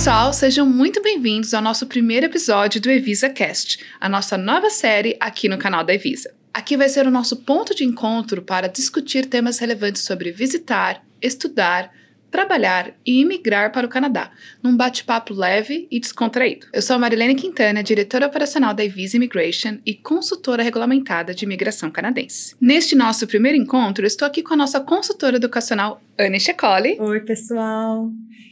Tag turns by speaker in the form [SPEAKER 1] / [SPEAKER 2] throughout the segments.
[SPEAKER 1] pessoal, sejam muito bem-vindos ao nosso primeiro episódio do Evisa Cast, a nossa nova série aqui no canal da Evisa. Aqui vai ser o nosso ponto de encontro para discutir temas relevantes sobre visitar, estudar, trabalhar e imigrar para o Canadá, num bate-papo leve e descontraído. Eu sou a Marilene Quintana, diretora operacional da Visa Immigration e consultora regulamentada de imigração canadense. Neste nosso primeiro encontro, estou aqui com a nossa consultora educacional, Anne Checoli.
[SPEAKER 2] Oi, pessoal!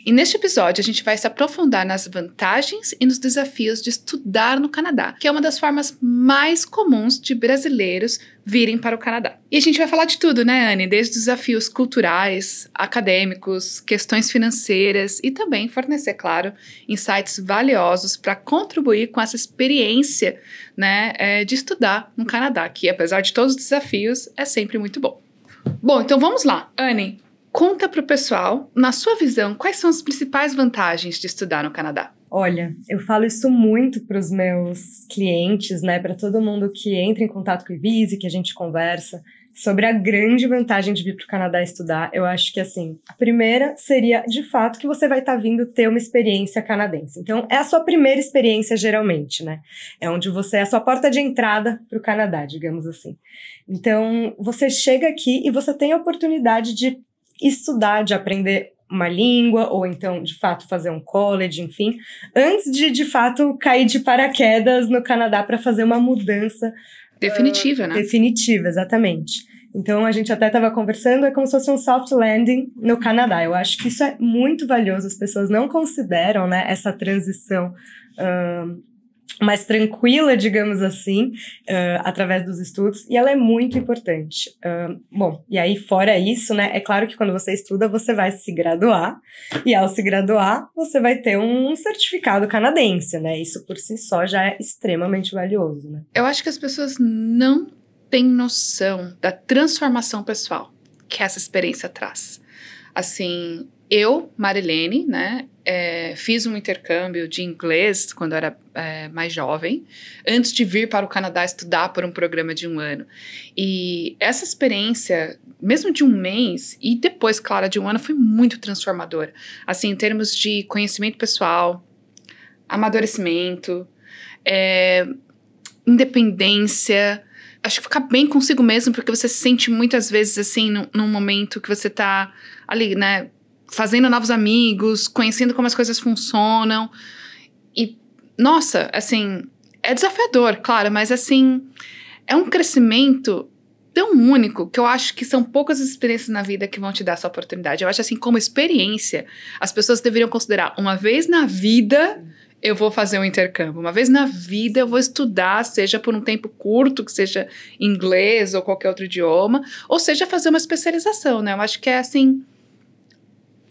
[SPEAKER 1] E neste episódio a gente vai se aprofundar nas vantagens e nos desafios de estudar no Canadá, que é uma das formas mais comuns de brasileiros virem para o Canadá. E a gente vai falar de tudo, né, Anne? Desde desafios culturais, acadêmicos, questões financeiras e também fornecer, claro, insights valiosos para contribuir com essa experiência, né, é, de estudar no Canadá, que apesar de todos os desafios é sempre muito bom. Bom, então vamos lá, Anne. Conta para o pessoal, na sua visão, quais são as principais vantagens de estudar no Canadá?
[SPEAKER 2] Olha, eu falo isso muito para os meus clientes, né, para todo mundo que entra em contato com o Vise, que a gente conversa sobre a grande vantagem de vir para o Canadá estudar. Eu acho que assim, a primeira seria de fato que você vai estar tá vindo ter uma experiência canadense. Então, é a sua primeira experiência geralmente, né? É onde você é a sua porta de entrada para o Canadá, digamos assim. Então, você chega aqui e você tem a oportunidade de estudar, de aprender uma língua, ou então, de fato, fazer um college, enfim, antes de, de fato, cair de paraquedas no Canadá para fazer uma mudança.
[SPEAKER 1] Definitiva, uh, né?
[SPEAKER 2] Definitiva, exatamente. Então, a gente até estava conversando, é como se fosse um soft landing no Canadá. Eu acho que isso é muito valioso, as pessoas não consideram né, essa transição uh, mais tranquila, digamos assim, uh, através dos estudos, e ela é muito importante. Uh, bom, e aí, fora isso, né, é claro que quando você estuda, você vai se graduar, e ao se graduar, você vai ter um certificado canadense, né? Isso por si só já é extremamente valioso, né?
[SPEAKER 1] Eu acho que as pessoas não têm noção da transformação pessoal que essa experiência traz. Assim, eu, Marilene, né, é, fiz um intercâmbio de inglês quando era é, mais jovem, antes de vir para o Canadá estudar por um programa de um ano. E essa experiência, mesmo de um mês, e depois, claro, de um ano, foi muito transformadora. Assim, em termos de conhecimento pessoal, amadurecimento, é, independência. Acho que ficar bem consigo mesmo, porque você se sente muitas vezes assim, num, num momento que você tá ali, né? Fazendo novos amigos, conhecendo como as coisas funcionam. E, nossa, assim, é desafiador, claro, mas assim, é um crescimento tão único que eu acho que são poucas experiências na vida que vão te dar essa oportunidade. Eu acho assim, como experiência, as pessoas deveriam considerar uma vez na vida eu vou fazer um intercâmbio. Uma vez na vida eu vou estudar, seja por um tempo curto, que seja inglês ou qualquer outro idioma, ou seja fazer uma especialização, né? Eu acho que é assim,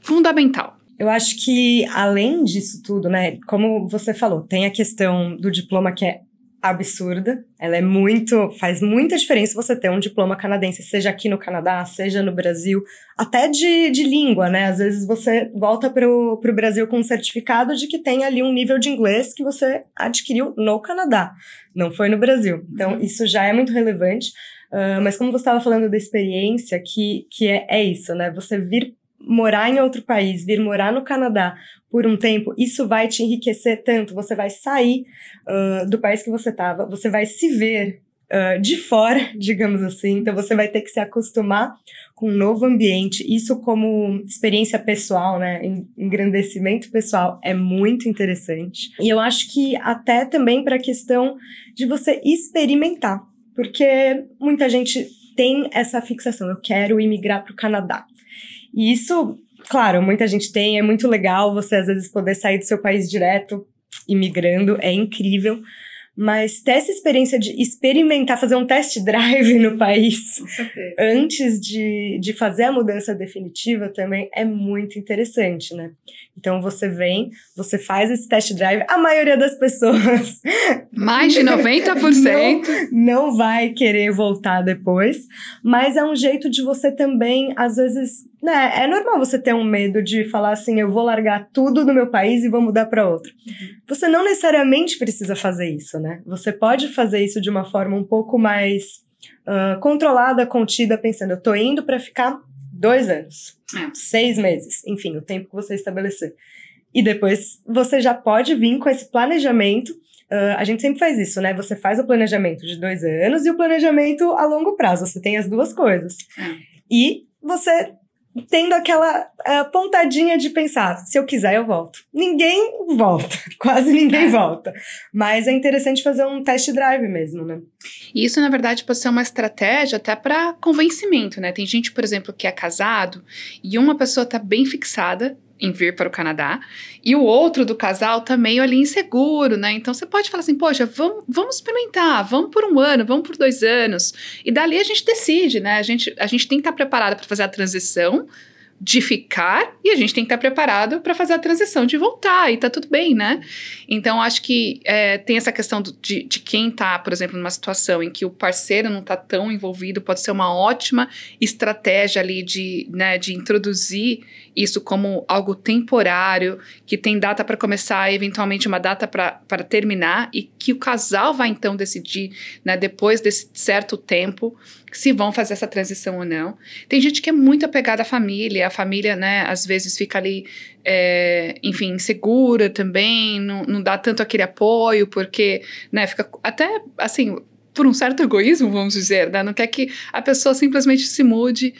[SPEAKER 1] fundamental.
[SPEAKER 2] Eu acho que, além disso tudo, né, como você falou, tem a questão do diploma que é absurda. Ela é muito. faz muita diferença você ter um diploma canadense, seja aqui no Canadá, seja no Brasil, até de, de língua, né? Às vezes você volta para o Brasil com um certificado de que tem ali um nível de inglês que você adquiriu no Canadá, não foi no Brasil. Então, uhum. isso já é muito relevante. Uh, mas como você estava falando da experiência, que, que é, é isso, né? Você vir morar em outro país, vir morar no Canadá por um tempo, isso vai te enriquecer tanto. Você vai sair uh, do país que você estava, você vai se ver uh, de fora, digamos assim. Então você vai ter que se acostumar com um novo ambiente. Isso, como experiência pessoal, né, engrandecimento pessoal, é muito interessante. E eu acho que até também para a questão de você experimentar, porque muita gente tem essa fixação. Eu quero imigrar para o Canadá. E isso, claro, muita gente tem, é muito legal você às vezes poder sair do seu país direto, imigrando, é incrível. Mas ter essa experiência de experimentar, fazer um test drive no país antes de, de fazer a mudança definitiva também é muito interessante, né? Então você vem, você faz esse test drive, a maioria das pessoas.
[SPEAKER 1] Mais de
[SPEAKER 2] 90%. não, não vai querer voltar depois, mas é um jeito de você também, às vezes, né, é normal você ter um medo de falar assim, eu vou largar tudo do meu país e vou mudar para outro. Uhum. Você não necessariamente precisa fazer isso, né? Você pode fazer isso de uma forma um pouco mais uh, controlada, contida, pensando, eu tô indo para ficar dois anos, é. seis meses, enfim, o tempo que você estabelecer. E depois você já pode vir com esse planejamento. Uh, a gente sempre faz isso, né? Você faz o planejamento de dois anos e o planejamento a longo prazo. Você tem as duas coisas. É. E você tendo aquela uh, pontadinha de pensar, se eu quiser eu volto. Ninguém volta, quase ninguém é. volta. Mas é interessante fazer um test drive mesmo, né?
[SPEAKER 1] E isso, na verdade, pode ser uma estratégia até para convencimento, né? Tem gente, por exemplo, que é casado e uma pessoa tá bem fixada em vir para o Canadá, e o outro do casal tá meio ali inseguro, né? Então você pode falar assim, poxa, vamos, vamos experimentar, vamos por um ano, vamos por dois anos, e dali a gente decide, né? A gente, a gente tem que estar preparado para fazer a transição de ficar e a gente tem que estar preparado para fazer a transição de voltar e tá tudo bem, né? Então acho que é, tem essa questão do, de, de quem tá, por exemplo, numa situação em que o parceiro não tá tão envolvido, pode ser uma ótima estratégia ali de, né, de introduzir isso como algo temporário, que tem data para começar, eventualmente uma data para terminar, e que o casal vai então decidir, né, depois desse certo tempo, se vão fazer essa transição ou não. Tem gente que é muito apegada à família, a família, né, às vezes fica ali, é, enfim, insegura também, não, não dá tanto aquele apoio, porque, né, fica até, assim, por um certo egoísmo, vamos dizer, né, não quer que a pessoa simplesmente se mude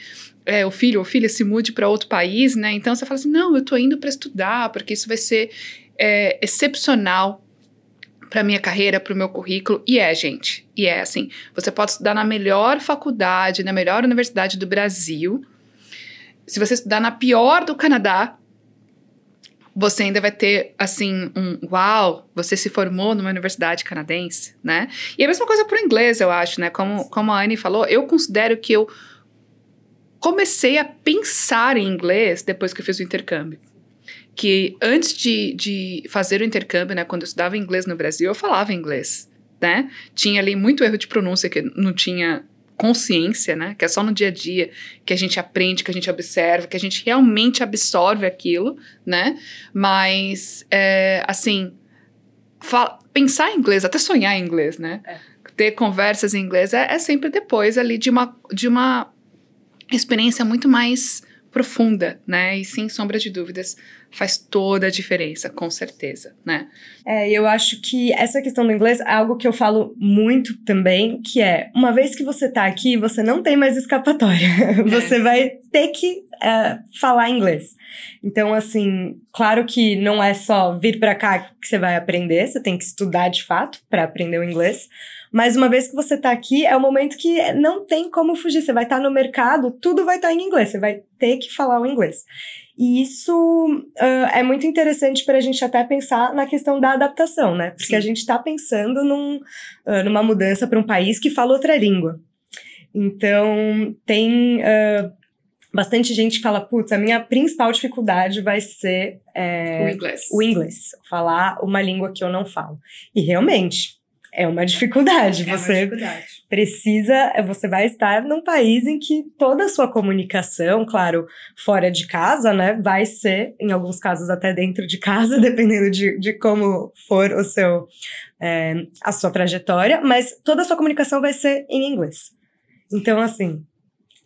[SPEAKER 1] é, o filho ou filha se mude para outro país, né? Então você fala assim: não, eu estou indo para estudar, porque isso vai ser é, excepcional para minha carreira, para o meu currículo. E é, gente. E é assim: você pode estudar na melhor faculdade, na melhor universidade do Brasil. Se você estudar na pior do Canadá, você ainda vai ter, assim, um uau, você se formou numa universidade canadense, né? E a mesma coisa para o inglês, eu acho, né? Como, como a Anne falou, eu considero que eu comecei a pensar em inglês depois que eu fiz o intercâmbio. Que antes de, de fazer o intercâmbio, né, quando eu estudava inglês no Brasil, eu falava inglês, né? Tinha ali muito erro de pronúncia que não tinha consciência, né? Que é só no dia a dia que a gente aprende, que a gente observa, que a gente realmente absorve aquilo, né? Mas, é, assim, pensar em inglês, até sonhar em inglês, né? É. Ter conversas em inglês é, é sempre depois ali de uma, de uma experiência muito mais profunda, né? E sem sombra de dúvidas, faz toda a diferença, com certeza, né?
[SPEAKER 2] É, eu acho que essa questão do inglês é algo que eu falo muito também, que é, uma vez que você tá aqui, você não tem mais escapatória. É. você vai ter que é, falar inglês. Então, assim, claro que não é só vir para cá que você vai aprender, você tem que estudar de fato para aprender o inglês, mas uma vez que você está aqui, é o um momento que não tem como fugir. Você vai estar tá no mercado, tudo vai estar tá em inglês, você vai ter que falar o inglês. E isso uh, é muito interessante para a gente até pensar na questão da adaptação, né? Porque Sim. a gente está pensando num, uh, numa mudança para um país que fala outra língua. Então, tem uh, bastante gente que fala: putz, a minha principal dificuldade vai ser
[SPEAKER 1] é, o inglês.
[SPEAKER 2] O inglês. Falar uma língua que eu não falo. E realmente, é uma dificuldade. É você uma dificuldade. precisa, você vai estar num país em que toda a sua comunicação, claro, fora de casa, né, vai ser, em alguns casos até dentro de casa, dependendo de, de como for o seu, é, a sua trajetória, mas toda a sua comunicação vai ser em inglês. Então, assim,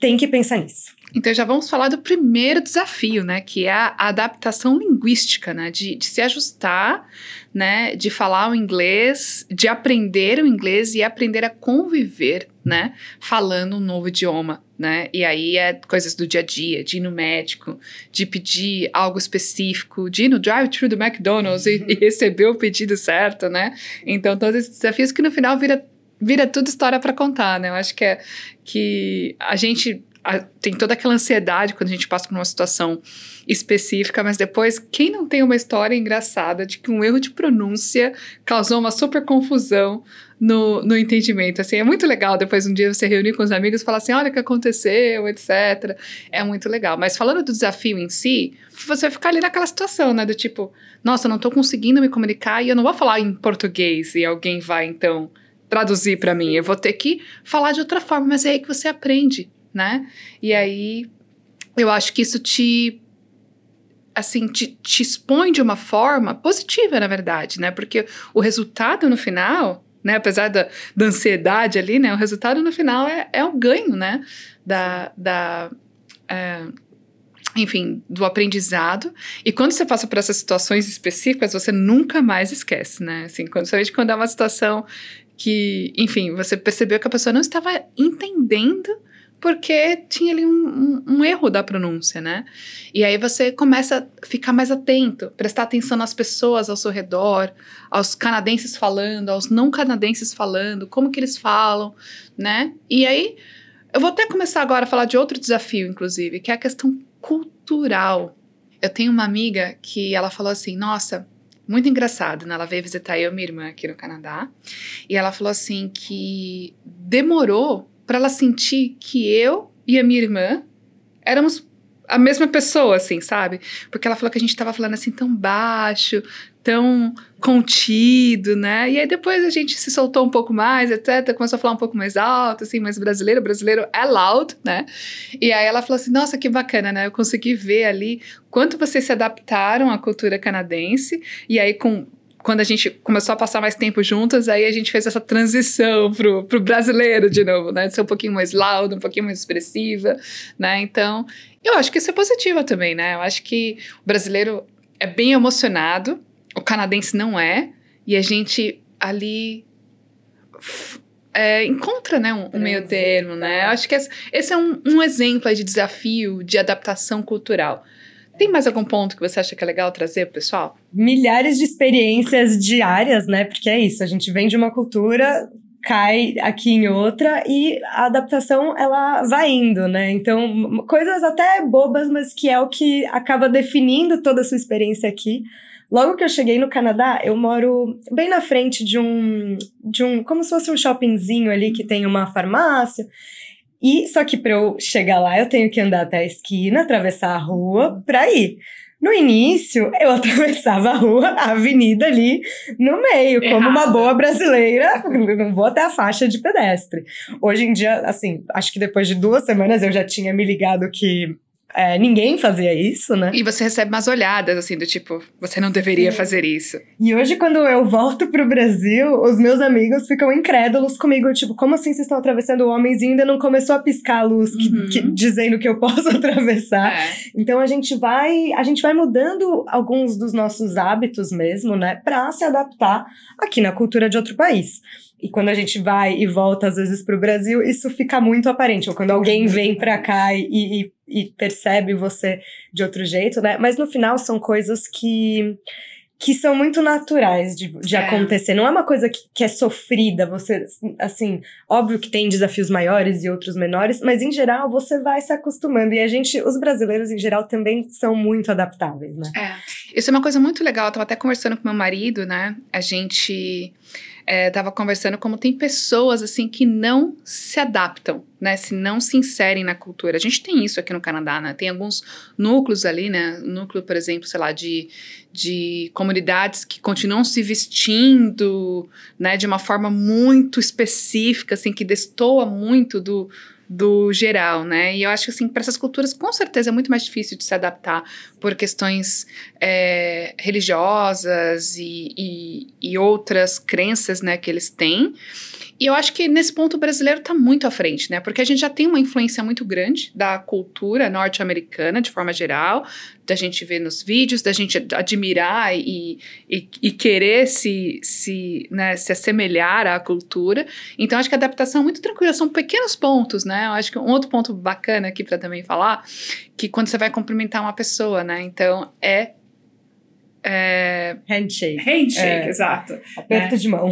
[SPEAKER 2] tem que pensar nisso.
[SPEAKER 1] Então já vamos falar do primeiro desafio, né? Que é a adaptação linguística, né? De, de, se ajustar, né? De falar o inglês, de aprender o inglês e aprender a conviver, né? Falando um novo idioma, né? E aí é coisas do dia a dia, de ir no médico, de pedir algo específico, de ir no drive-thru do McDonald's e, e receber o pedido certo, né? Então todos esses desafios que no final vira vira tudo história para contar, né? Eu acho que é que a gente a, tem toda aquela ansiedade quando a gente passa por uma situação específica, mas depois, quem não tem uma história engraçada de que um erro de pronúncia causou uma super confusão no, no entendimento? Assim, é muito legal depois um dia você reunir com os amigos e falar assim: olha o que aconteceu, etc. É muito legal. Mas falando do desafio em si, você vai ficar ali naquela situação, né? Do tipo, nossa, eu não tô conseguindo me comunicar e eu não vou falar em português e alguém vai então traduzir para mim. Eu vou ter que falar de outra forma, mas é aí que você aprende né? E aí eu acho que isso te assim te, te expõe de uma forma positiva, na verdade, né? Porque o resultado no final, né? Apesar da, da ansiedade ali, né? O resultado no final é, é o ganho, né? Da, da, é, enfim, do aprendizado. E quando você passa por essas situações específicas, você nunca mais esquece, né? Assim, quando, quando é uma situação que, enfim, você percebeu que a pessoa não estava entendendo porque tinha ali um, um, um, erro da pronúncia, né? E aí você começa a ficar mais atento, prestar atenção nas pessoas ao seu redor, aos canadenses falando, aos não canadenses falando, como que eles falam, né? E aí eu vou até começar agora a falar de outro desafio, inclusive, que é a questão cultural. Eu tenho uma amiga que ela falou assim: Nossa, muito engraçado, né? Ela veio visitar eu e minha irmã aqui no Canadá. E ela falou assim que demorou para ela sentir que eu e a minha irmã éramos a mesma pessoa, assim, sabe? Porque ela falou que a gente tava falando assim tão baixo, tão contido, né? E aí depois a gente se soltou um pouco mais, etc. Começou a falar um pouco mais alto, assim, mas brasileiro, brasileiro é loud, né? E aí ela falou assim: nossa, que bacana, né? Eu consegui ver ali quanto vocês se adaptaram à cultura canadense, e aí com quando a gente começou a passar mais tempo juntas, aí a gente fez essa transição pro, pro brasileiro de novo, né? De ser um pouquinho mais loud, um pouquinho mais expressiva, né? Então, eu acho que isso é positivo também, né? Eu acho que o brasileiro é bem emocionado, o canadense não é, e a gente ali é, encontra né, um, um meio termo, né? Eu acho que esse, esse é um, um exemplo de desafio de adaptação cultural. Tem mais algum ponto que você acha que é legal trazer pessoal?
[SPEAKER 2] Milhares de experiências diárias, né? Porque é isso, a gente vem de uma cultura, cai aqui em outra e a adaptação ela vai indo, né? Então, coisas até bobas, mas que é o que acaba definindo toda a sua experiência aqui. Logo que eu cheguei no Canadá, eu moro bem na frente de um de um como se fosse um shoppingzinho ali que tem uma farmácia. E só que para eu chegar lá, eu tenho que andar até a esquina, atravessar a rua para ir. No início, eu atravessava a rua, a avenida ali no meio, Errado. como uma boa brasileira, não vou até a faixa de pedestre. Hoje em dia, assim, acho que depois de duas semanas eu já tinha me ligado que é, ninguém fazia isso, né?
[SPEAKER 1] E você recebe umas olhadas, assim, do tipo, você não deveria Sim. fazer isso.
[SPEAKER 2] E hoje, quando eu volto pro Brasil, os meus amigos ficam incrédulos comigo, tipo, como assim vocês estão atravessando homens e ainda não começou a piscar a luz que, uhum. que, dizendo que eu posso atravessar? É. Então a gente vai, a gente vai mudando alguns dos nossos hábitos mesmo, né, pra se adaptar aqui na cultura de outro país. E quando a gente vai e volta, às vezes, para o Brasil, isso fica muito aparente. Ou quando alguém vem para cá e, e, e, percebe você de outro jeito, né? Mas no final são coisas que, que são muito naturais de, de é. acontecer. Não é uma coisa que, que é sofrida. Você, assim, óbvio que tem desafios maiores e outros menores, mas em geral você vai se acostumando. E a gente, os brasileiros em geral, também são muito adaptáveis, né?
[SPEAKER 1] É. Isso é uma coisa muito legal. Eu tava até conversando com meu marido, né? A gente estava é, conversando como tem pessoas assim que não se adaptam, né? Se não se inserem na cultura. A gente tem isso aqui no Canadá, né? Tem alguns núcleos ali, né? Núcleo, por exemplo, sei lá, de, de comunidades que continuam se vestindo, né? De uma forma muito específica, assim, que destoa muito do, do geral, né? E eu acho que, assim, para essas culturas, com certeza é muito mais difícil de se adaptar por questões é, religiosas e, e, e, outras crenças, né, que eles têm. E eu acho que nesse ponto o brasileiro está muito à frente, né? Porque a gente já tem uma influência muito grande da cultura norte-americana, de forma geral, da gente ver nos vídeos, da gente admirar e, e, e, querer se, se, né, se assemelhar à cultura. Então, acho que a adaptação é muito tranquila, são pequenos pontos, né? Eu acho que um outro ponto bacana aqui para também falar, que quando você vai cumprimentar uma pessoa, né? Então, é
[SPEAKER 2] é... Handshake.
[SPEAKER 1] Handshake, é, exato.
[SPEAKER 2] Aperto é. de mão.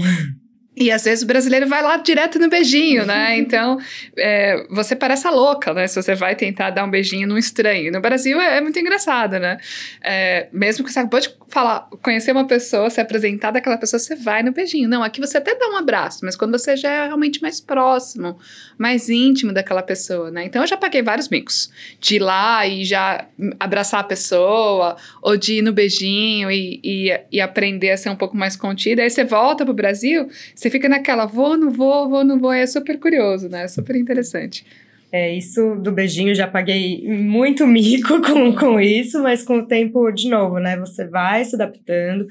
[SPEAKER 1] E às vezes o brasileiro vai lá direto no beijinho, né? Então, é, você parece a louca, né? Se você vai tentar dar um beijinho num estranho. No Brasil é, é muito engraçado, né? É, mesmo que você acabou de falar, conhecer uma pessoa, se apresentar daquela pessoa, você vai no beijinho. Não, aqui você até dá um abraço, mas quando você já é realmente mais próximo, mais íntimo daquela pessoa, né? Então, eu já paguei vários micos. De ir lá e já abraçar a pessoa, ou de ir no beijinho e, e, e aprender a ser um pouco mais contida. Aí você volta pro Brasil você fica naquela, vou, não vou, vou, não vou. É super curioso, né? É super interessante.
[SPEAKER 2] É, isso do beijinho já paguei muito mico com, com isso, mas com o tempo, de novo, né? Você vai se adaptando.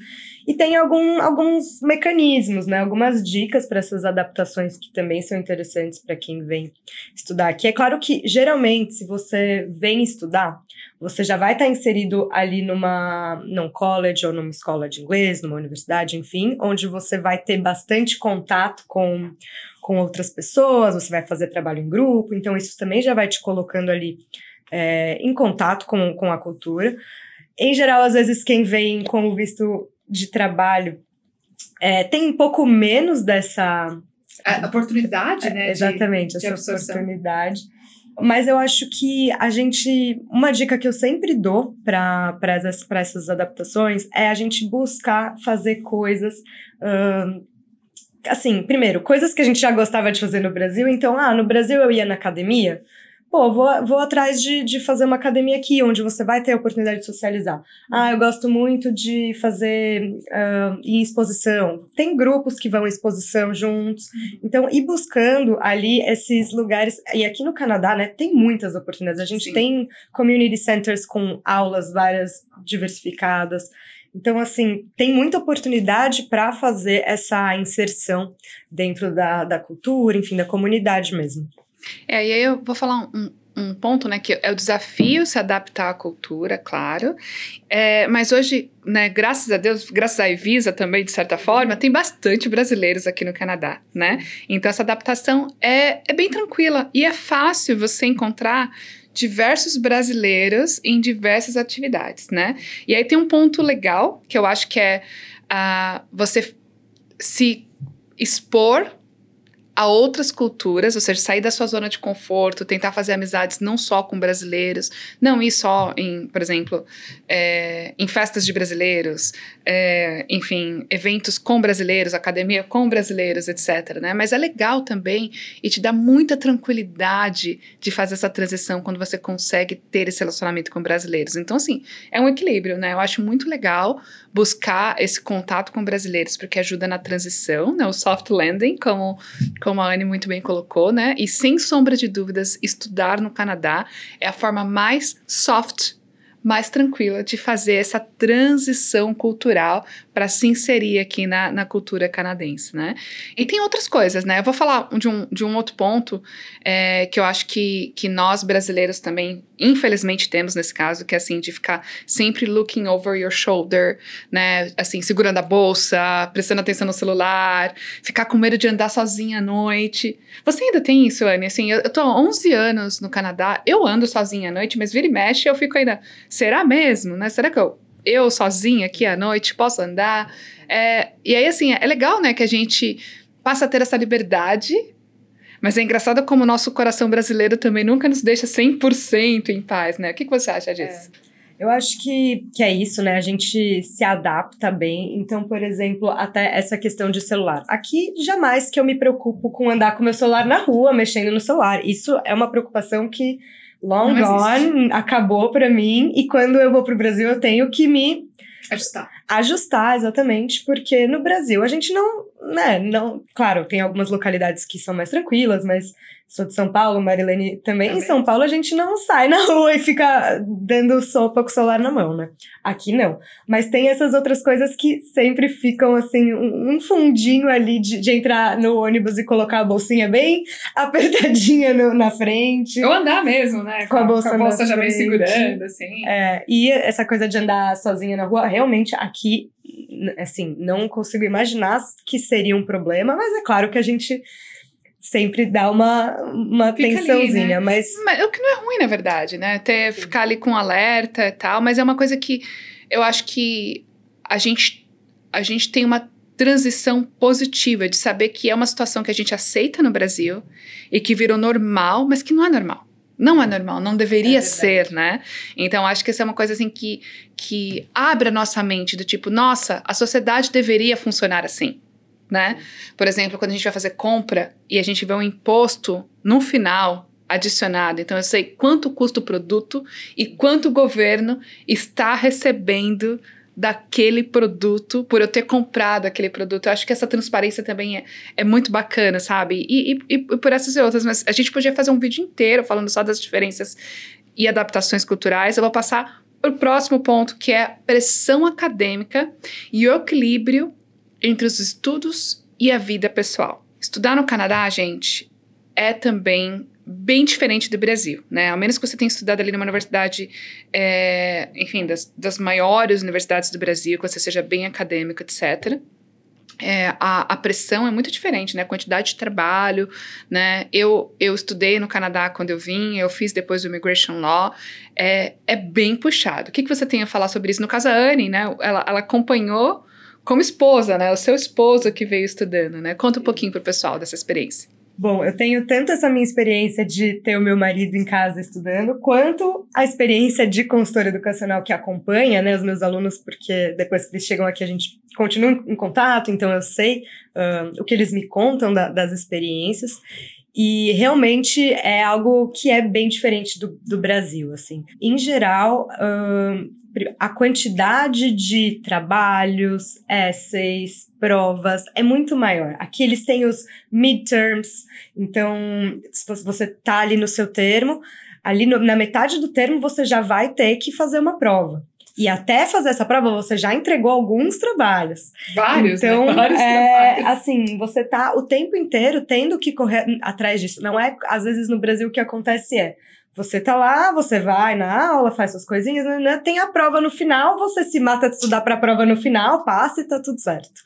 [SPEAKER 2] E tem algum, alguns mecanismos, né? Algumas dicas para essas adaptações que também são interessantes para quem vem estudar aqui. É claro que, geralmente, se você vem estudar, você já vai estar tá inserido ali numa num college ou numa escola de inglês, numa universidade, enfim, onde você vai ter bastante contato com com outras pessoas, você vai fazer trabalho em grupo, então isso também já vai te colocando ali é, em contato com, com a cultura. Em geral, às vezes, quem vem como visto de trabalho é, tem um pouco menos dessa.
[SPEAKER 1] A oportunidade, né?
[SPEAKER 2] É, exatamente, de, essa de oportunidade. Mas eu acho que a gente. Uma dica que eu sempre dou para essas adaptações é a gente buscar fazer coisas uh, assim, primeiro, coisas que a gente já gostava de fazer no Brasil. Então, ah, no Brasil eu ia na academia. Pô, vou, vou atrás de, de fazer uma academia aqui, onde você vai ter a oportunidade de socializar. Ah, eu gosto muito de fazer uh, em exposição. Tem grupos que vão em exposição juntos. Então, ir buscando ali esses lugares. E aqui no Canadá, né, tem muitas oportunidades. A gente Sim. tem community centers com aulas várias diversificadas. Então, assim, tem muita oportunidade para fazer essa inserção dentro da, da cultura, enfim, da comunidade mesmo.
[SPEAKER 1] É, e aí eu vou falar um, um ponto, né, que é o desafio se adaptar à cultura, claro. É, mas hoje, né, graças a Deus, graças à Evisa também, de certa forma, tem bastante brasileiros aqui no Canadá, né? Então essa adaptação é, é bem tranquila e é fácil você encontrar diversos brasileiros em diversas atividades, né? E aí tem um ponto legal que eu acho que é uh, você se expor a outras culturas, ou seja, sair da sua zona de conforto, tentar fazer amizades não só com brasileiros, não ir só em, por exemplo, é, em festas de brasileiros, é, enfim, eventos com brasileiros, academia com brasileiros, etc. Né? Mas é legal também e te dá muita tranquilidade de fazer essa transição quando você consegue ter esse relacionamento com brasileiros. Então, assim, é um equilíbrio, né? Eu acho muito legal buscar esse contato com brasileiros, porque ajuda na transição, né? O soft landing, como, como a Anne muito bem colocou, né? E sem sombra de dúvidas, estudar no Canadá é a forma mais soft mais tranquila de fazer essa transição cultural para se inserir aqui na, na cultura canadense, né? E tem outras coisas, né? Eu vou falar de um, de um outro ponto é, que eu acho que, que nós brasileiros também, infelizmente, temos nesse caso, que é assim, de ficar sempre looking over your shoulder, né? Assim, segurando a bolsa, prestando atenção no celular, ficar com medo de andar sozinha à noite. Você ainda tem isso, Anne? Assim, eu, eu tô há 11 anos no Canadá, eu ando sozinha à noite, mas vira e mexe eu fico ainda, será mesmo, né? Será que eu eu sozinha aqui à noite posso andar. É, e aí, assim, é legal, né, que a gente passa a ter essa liberdade, mas é engraçado como o nosso coração brasileiro também nunca nos deixa 100% em paz, né? O que, que você acha disso?
[SPEAKER 2] É. Eu acho que, que é isso, né? A gente se adapta bem. Então, por exemplo, até essa questão de celular. Aqui, jamais que eu me preocupo com andar com meu celular na rua, mexendo no celular. Isso é uma preocupação que long gone, acabou para mim. E quando eu vou pro Brasil, eu tenho que me
[SPEAKER 1] ajustar.
[SPEAKER 2] Ajustar, exatamente, porque no Brasil a gente não, né, não, claro, tem algumas localidades que são mais tranquilas, mas sou de São Paulo, Marilene também. também. Em São Paulo a gente não sai na rua e fica dando sopa com o celular na mão, né? Aqui não. Mas tem essas outras coisas que sempre ficam assim, um, fundinho ali de, de, entrar no ônibus e colocar a bolsinha bem apertadinha no, na frente.
[SPEAKER 1] Ou andar mesmo, né? Com, com a bolsa, com a bolsa já meio segurando, assim.
[SPEAKER 2] É, e essa coisa de andar sozinha na rua, realmente aqui, assim, não consigo imaginar que seria um problema, mas é claro que a gente sempre dá uma, uma tensãozinha, ali, né? mas...
[SPEAKER 1] mas... O que não é ruim, na verdade, né? Ter, ficar ali com alerta e tal, mas é uma coisa que eu acho que a gente, a gente tem uma transição positiva de saber que é uma situação que a gente aceita no Brasil e que virou normal, mas que não é normal. Não é normal, não deveria é ser, né? Então, acho que essa é uma coisa assim que, que abre a nossa mente do tipo, nossa, a sociedade deveria funcionar assim né? Por exemplo, quando a gente vai fazer compra e a gente vê um imposto no final adicionado. Então eu sei quanto custa o produto e quanto o governo está recebendo daquele produto, por eu ter comprado aquele produto. Eu acho que essa transparência também é, é muito bacana, sabe? E, e, e por essas e outras, mas a gente podia fazer um vídeo inteiro falando só das diferenças e adaptações culturais. Eu vou passar para o próximo ponto, que é pressão acadêmica e o equilíbrio entre os estudos e a vida pessoal. Estudar no Canadá, gente, é também bem diferente do Brasil, né? Ao menos que você tenha estudado ali numa universidade, é, enfim, das, das maiores universidades do Brasil, que você seja bem acadêmico, etc. É, a, a, pressão é muito diferente, né? A quantidade de trabalho, né? Eu, eu estudei no Canadá quando eu vim, eu fiz depois o Immigration Law, é, é bem puxado. O que, que você tem a falar sobre isso? No caso, a Anne, né? Ela, ela acompanhou como esposa, né? O seu esposo que veio estudando, né? Conta um pouquinho pro pessoal dessa experiência.
[SPEAKER 2] Bom, eu tenho tanto essa minha experiência de ter o meu marido em casa estudando, quanto a experiência de consultora educacional que acompanha né, os meus alunos, porque depois que eles chegam aqui a gente continua em contato, então eu sei uh, o que eles me contam da, das experiências. E realmente é algo que é bem diferente do, do Brasil, assim. Em geral, a quantidade de trabalhos, essays, provas é muito maior. Aqui eles têm os midterms, então se você tá ali no seu termo, ali no, na metade do termo você já vai ter que fazer uma prova. E até fazer essa prova, você já entregou alguns trabalhos.
[SPEAKER 1] Vários,
[SPEAKER 2] né? então,
[SPEAKER 1] né? Vários
[SPEAKER 2] é, trabalhos. assim, você tá o tempo inteiro tendo que correr atrás disso. Não é, às vezes, no Brasil o que acontece é. Você tá lá, você vai na aula, faz suas coisinhas, né, né? tem a prova no final, você se mata de estudar para a prova no final, passa e tá tudo certo.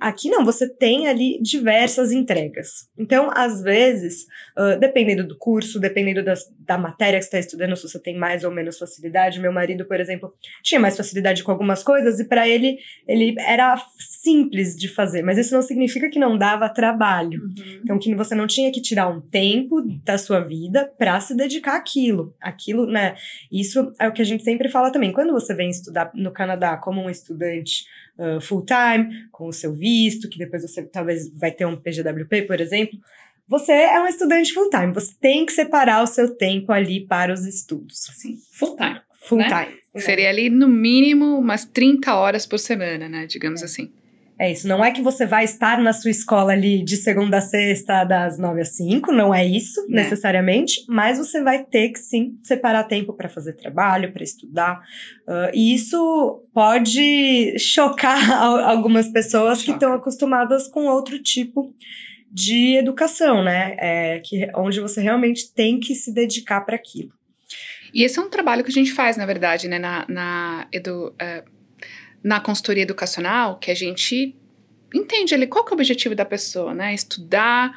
[SPEAKER 2] Aqui não, você tem ali diversas entregas. Então, às vezes, uh, dependendo do curso, dependendo das, da matéria que você está estudando, se você tem mais ou menos facilidade. Meu marido, por exemplo, tinha mais facilidade com algumas coisas e para ele, ele era simples de fazer, mas isso não significa que não dava trabalho. Uhum. Então, que você não tinha que tirar um tempo da sua vida para se dedicar àquilo. Aquilo, né? Isso é o que a gente sempre fala também. Quando você vem estudar no Canadá como um estudante uh, full-time, com o seu visto, que depois você talvez vai ter um PGWP, por exemplo. Você é um estudante full-time, você tem que separar o seu tempo ali para os estudos.
[SPEAKER 1] Sim, full-time.
[SPEAKER 2] Full-time.
[SPEAKER 1] Né? Seria ali no mínimo umas 30 horas por semana, né? Digamos
[SPEAKER 2] é.
[SPEAKER 1] assim.
[SPEAKER 2] É isso, não é que você vai estar na sua escola ali de segunda a sexta, das nove às cinco, não é isso é. necessariamente, mas você vai ter que sim separar tempo para fazer trabalho, para estudar. Uh, e isso pode chocar algumas pessoas Choca. que estão acostumadas com outro tipo de educação, né? É, que, onde você realmente tem que se dedicar para aquilo.
[SPEAKER 1] E esse é um trabalho que a gente faz, na verdade, né? Na, na edu, uh na consultoria educacional que a gente entende ali qual que é o objetivo da pessoa, né? Estudar,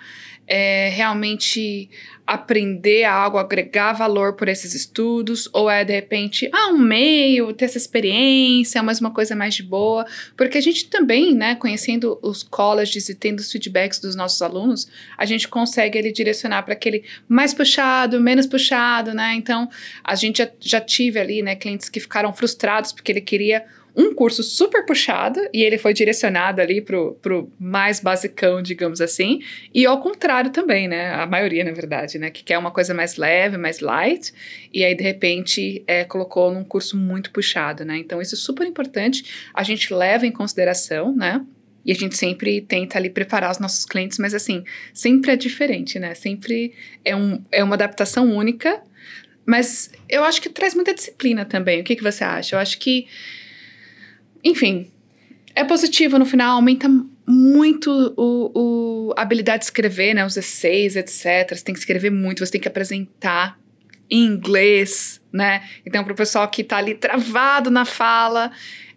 [SPEAKER 1] é, realmente aprender algo, agregar valor por esses estudos, ou é de repente, ah, um meio, ter essa experiência, mas uma coisa mais de boa, porque a gente também, né, conhecendo os colleges e tendo os feedbacks dos nossos alunos, a gente consegue ele direcionar para aquele mais puxado, menos puxado, né? Então, a gente já, já tive ali, né, clientes que ficaram frustrados porque ele queria um curso super puxado e ele foi direcionado ali pro, pro mais basicão, digamos assim, e ao contrário também, né? A maioria, na verdade, né? Que quer uma coisa mais leve, mais light, e aí de repente é, colocou num curso muito puxado, né? Então isso é super importante, a gente leva em consideração, né? E a gente sempre tenta ali preparar os nossos clientes, mas assim, sempre é diferente, né? Sempre é, um, é uma adaptação única, mas eu acho que traz muita disciplina também. O que, que você acha? Eu acho que enfim, é positivo no final, aumenta muito o, o, a habilidade de escrever, né? Os essays, etc. Você tem que escrever muito, você tem que apresentar em inglês, né? Então, para o pessoal que está ali travado na fala,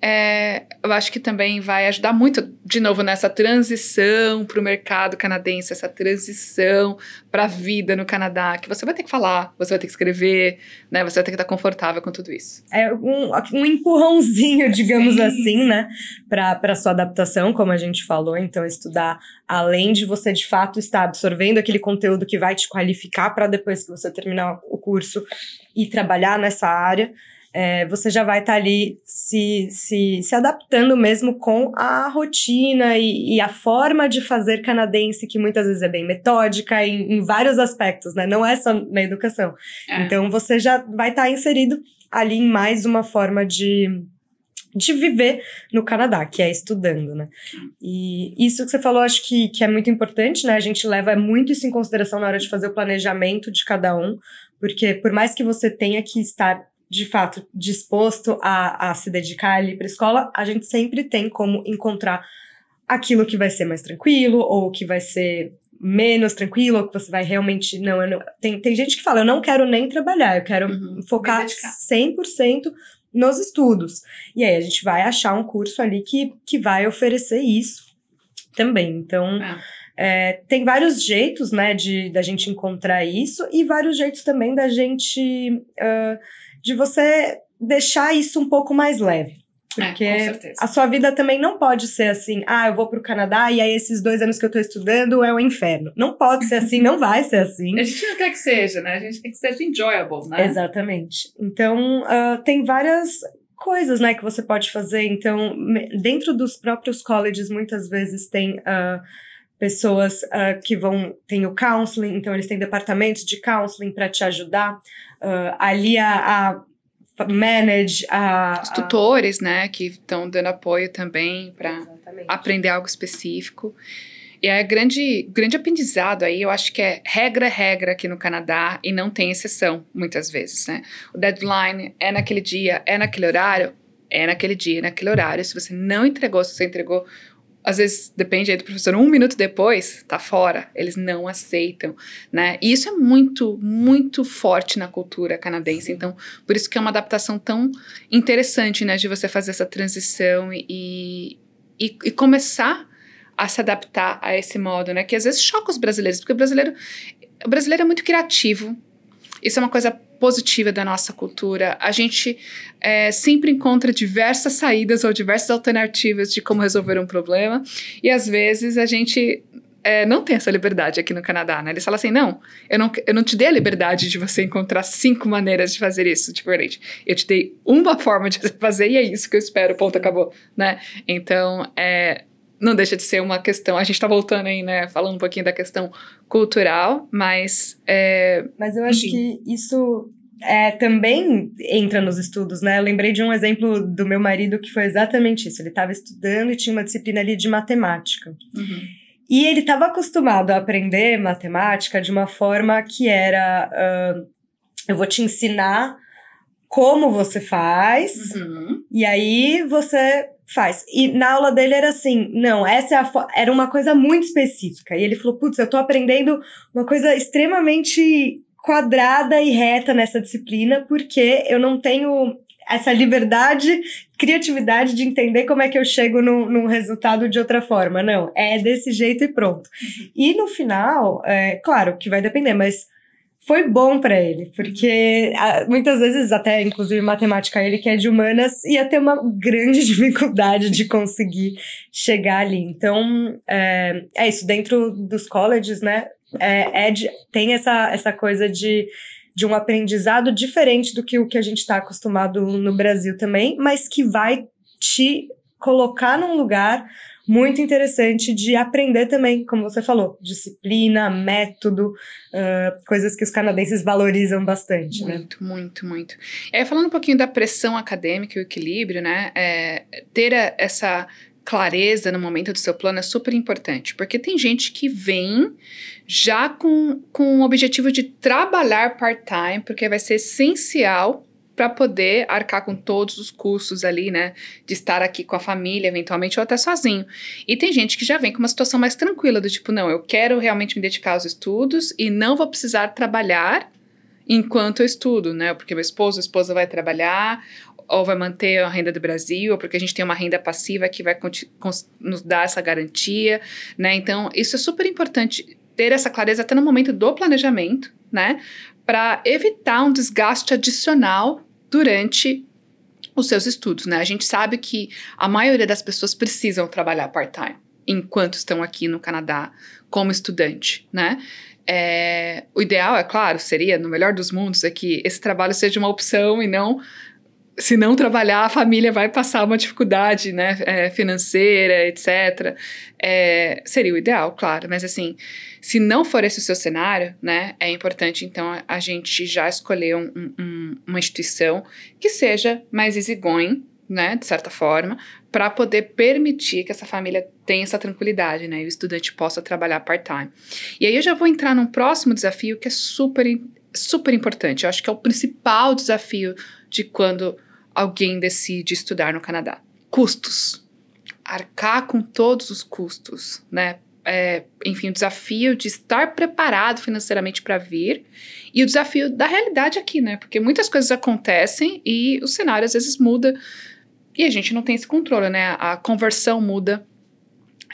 [SPEAKER 1] é, eu acho que também vai ajudar muito, de novo, nessa transição para o mercado canadense, essa transição para a vida no Canadá, que você vai ter que falar, você vai ter que escrever, né? Você vai ter que estar confortável com tudo isso.
[SPEAKER 2] É um, um empurrãozinho, digamos Sim. assim, né? Para a sua adaptação, como a gente falou. Então, estudar, além de você de fato estar absorvendo aquele conteúdo que vai te qualificar para depois que você terminar o curso e trabalhar nessa área é, você já vai estar tá ali se, se, se adaptando mesmo com a rotina e, e, a forma de fazer canadense, que muitas vezes é bem metódica em, em vários aspectos, né? Não é só na educação. É. Então você já vai estar tá inserido ali em mais uma forma de, de viver no Canadá, que é estudando, né? E isso que você falou, acho que, que é muito importante, né? A gente leva muito isso em consideração na hora de fazer o planejamento de cada um, porque por mais que você tenha que estar de fato disposto a, a se dedicar ali para escola, a gente sempre tem como encontrar aquilo que vai ser mais tranquilo ou que vai ser menos tranquilo, ou que você vai realmente. Não, não tem, tem gente que fala, eu não quero nem trabalhar, eu quero uhum, focar 100% nos estudos. E aí a gente vai achar um curso ali que, que vai oferecer isso também. Então, é. É, tem vários jeitos, né, de da gente encontrar isso e vários jeitos também da gente uh, de você deixar isso um pouco mais leve. É, Porque é, a sua vida também não pode ser assim, ah, eu vou pro Canadá e aí esses dois anos que eu tô estudando é o um inferno. Não pode ser assim, não vai ser assim.
[SPEAKER 1] A gente não quer que seja, né? A gente quer que seja enjoyable, né?
[SPEAKER 2] Exatamente. Então, uh, tem várias coisas, né, que você pode fazer. Então, dentro dos próprios colleges, muitas vezes tem... Uh, pessoas uh, que vão tem o counseling, então eles têm departamentos de counseling para te ajudar. Uh, ali a, a manage a.
[SPEAKER 1] Os tutores, a... né, que estão dando apoio também para aprender algo específico. E é grande, grande aprendizado aí, eu acho que é regra, regra aqui no Canadá e não tem exceção, muitas vezes, né? O deadline é naquele dia, é naquele horário, é naquele dia, é naquele horário. Se você não entregou, se você entregou às vezes depende aí do professor, um minuto depois, tá fora, eles não aceitam, né? E isso é muito, muito forte na cultura canadense, então, por isso que é uma adaptação tão interessante, né, de você fazer essa transição e, e, e começar a se adaptar a esse modo, né, que às vezes choca os brasileiros, porque o brasileiro, o brasileiro é muito criativo, isso é uma coisa positiva da nossa cultura. A gente é, sempre encontra diversas saídas ou diversas alternativas de como resolver um problema. E às vezes a gente é, não tem essa liberdade aqui no Canadá, né? Eles falam assim: não eu, não, eu não te dei a liberdade de você encontrar cinco maneiras de fazer isso diferente. Eu te dei uma forma de fazer e é isso que eu espero, ponto, acabou, né? Então, é, não deixa de ser uma questão. A gente está voltando aí, né? Falando um pouquinho da questão cultural, mas. É,
[SPEAKER 2] mas eu acho enfim. que isso é, também entra nos estudos, né? Eu lembrei de um exemplo do meu marido que foi exatamente isso. Ele estava estudando e tinha uma disciplina ali de matemática. Uhum. E ele estava acostumado a aprender matemática de uma forma que era: uh, eu vou te ensinar como você faz, uhum. e aí você faz. E na aula dele era assim, não, essa é era uma coisa muito específica. E ele falou, putz, eu tô aprendendo uma coisa extremamente quadrada e reta nessa disciplina, porque eu não tenho essa liberdade, criatividade de entender como é que eu chego num, num resultado de outra forma. Não, é desse jeito e pronto. Uhum. E no final, é, claro que vai depender, mas foi bom para ele, porque muitas vezes, até inclusive matemática, ele que é de humanas, ia ter uma grande dificuldade de conseguir chegar ali. Então, é, é isso, dentro dos colleges, né, é, é de, tem essa, essa coisa de, de um aprendizado diferente do que o que a gente está acostumado no Brasil também, mas que vai te colocar num lugar muito interessante de aprender também, como você falou, disciplina, método, uh, coisas que os canadenses valorizam bastante,
[SPEAKER 1] muito, né? Muito, muito, muito. É, falando um pouquinho da pressão acadêmica e o equilíbrio, né? É, ter essa clareza no momento do seu plano é super importante, porque tem gente que vem já com, com o objetivo de trabalhar part-time, porque vai ser essencial para poder arcar com todos os custos ali, né? De estar aqui com a família, eventualmente, ou até sozinho. E tem gente que já vem com uma situação mais tranquila, do tipo, não, eu quero realmente me dedicar aos estudos e não vou precisar trabalhar enquanto eu estudo, né? Porque meu esposo, a esposa vai trabalhar, ou vai manter a renda do Brasil, ou porque a gente tem uma renda passiva que vai nos dar essa garantia, né? Então, isso é super importante ter essa clareza até no momento do planejamento, né? Para evitar um desgaste adicional durante os seus estudos, né? A gente sabe que a maioria das pessoas precisam trabalhar part-time enquanto estão aqui no Canadá como estudante, né? É, o ideal, é claro, seria, no melhor dos mundos, é que esse trabalho seja uma opção e não se não trabalhar, a família vai passar uma dificuldade, né, é, financeira, etc. É, seria o ideal, claro, mas assim, se não for esse o seu cenário, né, é importante então a, gente já escolher um, um, uma instituição que seja mais easygoing, né, de certa forma, para poder permitir que essa família tenha essa tranquilidade, né, e o estudante possa trabalhar part-time. E aí eu já vou entrar num próximo desafio que é super, super importante. Eu acho que é o principal desafio de quando alguém decide estudar no Canadá. Custos. Arcar com todos os custos, né? É, enfim, o desafio de estar preparado financeiramente para vir e o desafio da realidade aqui, né? Porque muitas coisas acontecem e o cenário às vezes muda e a gente não tem esse controle, né? A conversão muda.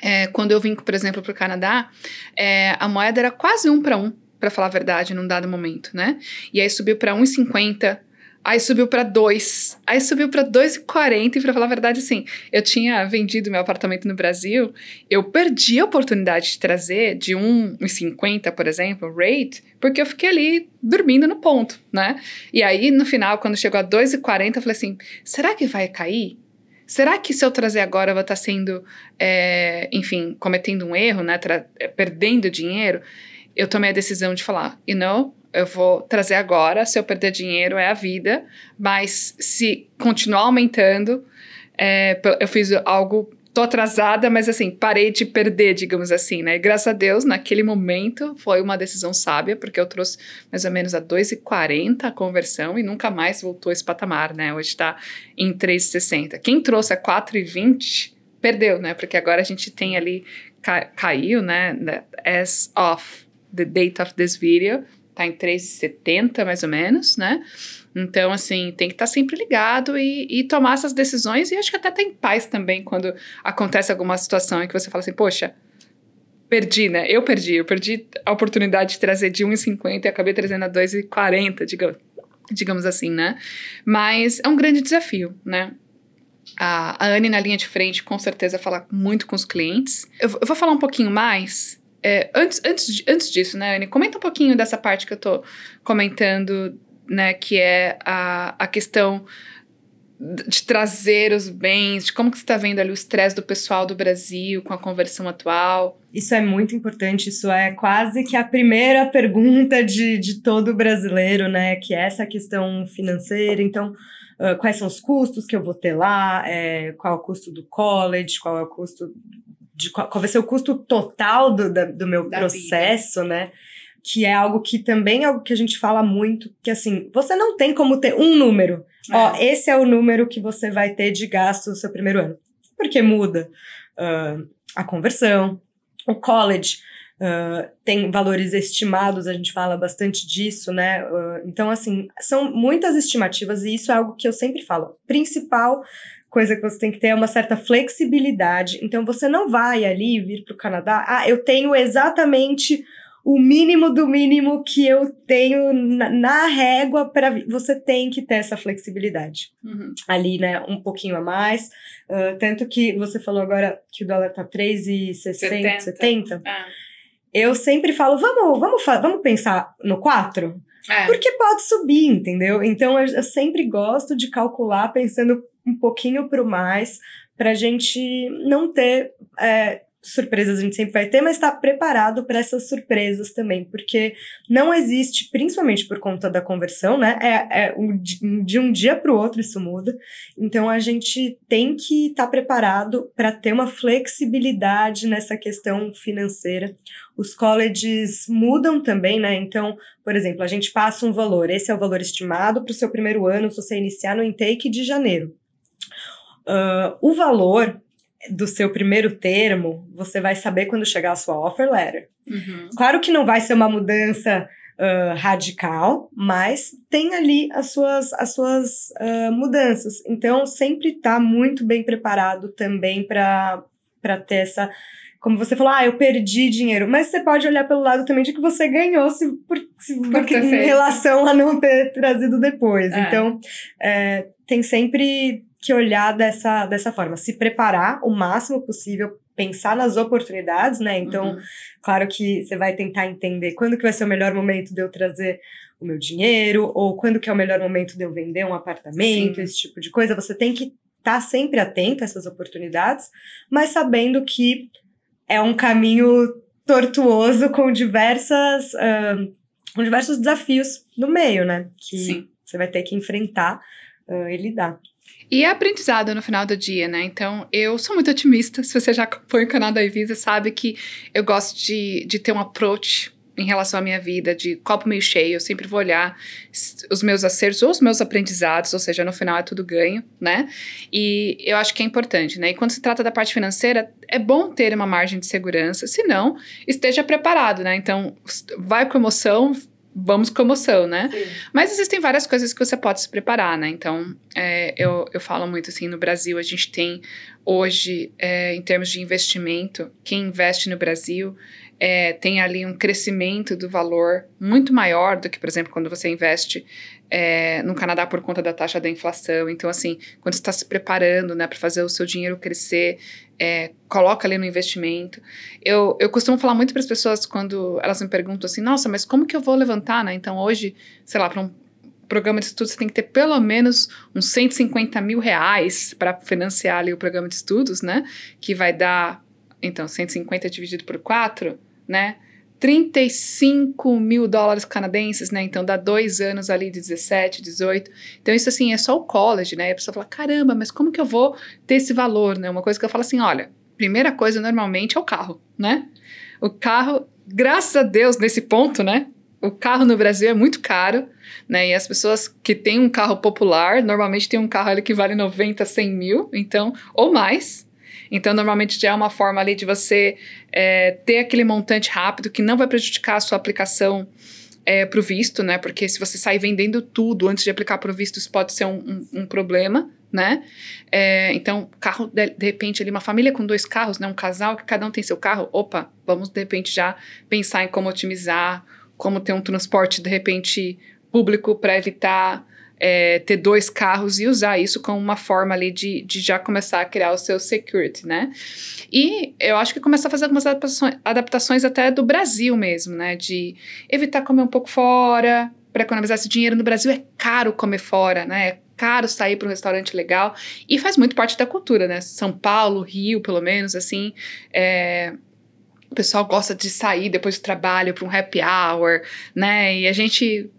[SPEAKER 1] É, quando eu vim, por exemplo, para o Canadá, é, a moeda era quase um para um, para falar a verdade, num dado momento, né? E aí subiu para 1,50 Aí subiu para 2. Aí subiu para 2,40. E para falar a verdade, assim, eu tinha vendido meu apartamento no Brasil, eu perdi a oportunidade de trazer de 1,50, por exemplo, rate, porque eu fiquei ali dormindo no ponto, né? E aí, no final, quando chegou a 2,40, eu falei assim: será que vai cair? Será que se eu trazer agora eu vou estar sendo, é, enfim, cometendo um erro, né? perdendo dinheiro? Eu tomei a decisão de falar, you know, eu vou trazer agora, se eu perder dinheiro é a vida, mas se continuar aumentando, é, eu fiz algo, tô atrasada, mas assim, parei de perder, digamos assim, né? E graças a Deus, naquele momento, foi uma decisão sábia, porque eu trouxe mais ou menos a 2,40 a conversão e nunca mais voltou esse patamar, né? Hoje está em 3,60. Quem trouxe a 4,20 perdeu, né? Porque agora a gente tem ali, ca caiu, né? As of the date of this video, tá em 3,70 mais ou menos, né? Então, assim, tem que estar tá sempre ligado e, e, tomar essas decisões. E acho que até tem paz também quando acontece alguma situação em que você fala assim, poxa, perdi, né? Eu perdi, eu perdi a oportunidade de trazer de 1,50 e acabei trazendo a 2,40, digamos, digamos assim, né? Mas é um grande desafio, né? A, a Anne na linha de frente, com certeza, fala muito com os clientes. Eu, eu vou falar um pouquinho mais é, antes, antes, antes disso, né, Anne, comenta um pouquinho dessa parte que eu tô comentando, né, que é a, a questão de trazer os bens, de como que você está vendo ali o estresse do pessoal do Brasil com a conversão atual.
[SPEAKER 2] Isso é muito importante, isso é quase que a primeira pergunta de, de todo brasileiro, né, que é essa questão financeira, então... Uh, quais são os custos que eu vou ter lá, é, qual é o custo do college, qual é o custo de qual, vai ser o custo total do, da, do meu da processo, vida. né? Que é algo que também é algo que a gente fala muito, que assim, você não tem como ter um número. É. Ó, esse é o número que você vai ter de gasto no seu primeiro ano. Porque muda uh, a conversão, o college. Uh, tem valores estimados, a gente fala bastante disso, né? Uh, então, assim, são muitas estimativas e isso é algo que eu sempre falo. Principal coisa que você tem que ter é uma certa flexibilidade. Então você não vai ali vir para o Canadá, ah, eu tenho exatamente o mínimo do mínimo que eu tenho na, na régua para você tem que ter essa flexibilidade uhum. ali, né, um pouquinho a mais, uh, tanto que você falou agora que o dólar tá 3,60, 70. Ah. Eu sempre falo, vamos, vamos, vamos pensar no 4? É. Porque pode subir, entendeu? Então eu, eu sempre gosto de calcular pensando um pouquinho para o mais, para a gente não ter é, surpresas a gente sempre vai ter, mas estar tá preparado para essas surpresas também, porque não existe, principalmente por conta da conversão, né? É, é um, de um dia para o outro isso muda. Então a gente tem que estar tá preparado para ter uma flexibilidade nessa questão financeira. Os colleges mudam também, né? Então, por exemplo, a gente passa um valor, esse é o valor estimado para o seu primeiro ano, se você iniciar no intake de janeiro. Uh, o valor do seu primeiro termo, você vai saber quando chegar a sua offer letter. Uhum. Claro que não vai ser uma mudança uh, radical, mas tem ali as suas, as suas uh, mudanças. Então, sempre está muito bem preparado também para ter essa. Como você falou, ah, eu perdi dinheiro. Mas você pode olhar pelo lado também de que você ganhou se, por, se, por porque, em relação a não ter trazido depois. É. Então, é, tem sempre que olhar dessa, dessa forma, se preparar o máximo possível, pensar nas oportunidades, né? Então, uhum. claro que você vai tentar entender quando que vai ser o melhor momento de eu trazer o meu dinheiro, ou quando que é o melhor momento de eu vender um apartamento, Sim. esse tipo de coisa. Você tem que estar tá sempre atento a essas oportunidades, mas sabendo que é um caminho tortuoso com diversas uh, com diversos desafios no meio, né? Que Sim. você vai ter que enfrentar uh, e lidar.
[SPEAKER 1] E é aprendizado no final do dia, né? Então, eu sou muito otimista. Se você já acompanha o canal da Evisa, sabe que eu gosto de, de ter um approach em relação à minha vida, de copo meio cheio, eu sempre vou olhar os meus acertos ou os meus aprendizados, ou seja, no final é tudo ganho, né? E eu acho que é importante, né? E quando se trata da parte financeira, é bom ter uma margem de segurança, se não, esteja preparado, né? Então, vai com emoção, vamos com emoção, né? Sim. Mas existem várias coisas que você pode se preparar, né? Então, é, eu, eu falo muito assim, no Brasil a gente tem hoje, é, em termos de investimento, quem investe no Brasil é, tem ali um crescimento do valor muito maior do que, por exemplo, quando você investe é, no Canadá por conta da taxa da inflação. Então, assim, quando você está se preparando né, para fazer o seu dinheiro crescer, é, coloca ali no investimento. Eu, eu costumo falar muito para as pessoas quando elas me perguntam assim: nossa, mas como que eu vou levantar? Né? Então, hoje, sei lá, para um programa de estudos, você tem que ter pelo menos uns 150 mil reais para financiar ali o programa de estudos, né? Que vai dar, então, 150 dividido por 4 né? 35 mil dólares canadenses, né? Então dá dois anos ali de 17, 18. Então, isso assim é só o college, né? E a pessoa fala: caramba, mas como que eu vou ter esse valor, né? Uma coisa que eu falo assim: olha, primeira coisa normalmente é o carro, né? O carro, graças a Deus, nesse ponto, né? O carro no Brasil é muito caro, né? E as pessoas que têm um carro popular, normalmente têm um carro ali que vale 90, 100 mil, então, ou mais, então, normalmente já é uma forma ali de você é, ter aquele montante rápido que não vai prejudicar a sua aplicação é, para o visto, né? Porque se você sair vendendo tudo antes de aplicar para o visto, isso pode ser um, um, um problema, né? É, então, carro, de, de, repente, ali, uma família com dois carros, né? Um casal que cada um tem seu carro, opa, vamos de repente já pensar em como otimizar, como ter um transporte, de repente, público para evitar é, ter dois carros e usar isso como uma forma ali de, de já começar a criar o seu security, né? E eu acho que começar a fazer algumas adaptações, até do Brasil mesmo, né? De evitar comer um pouco fora, para economizar esse dinheiro. No Brasil é caro comer fora, né? É caro sair para um restaurante legal e faz muito parte da cultura, né? São Paulo, Rio, pelo menos, assim, é, o pessoal gosta de sair depois do trabalho para um happy hour, né? E a gente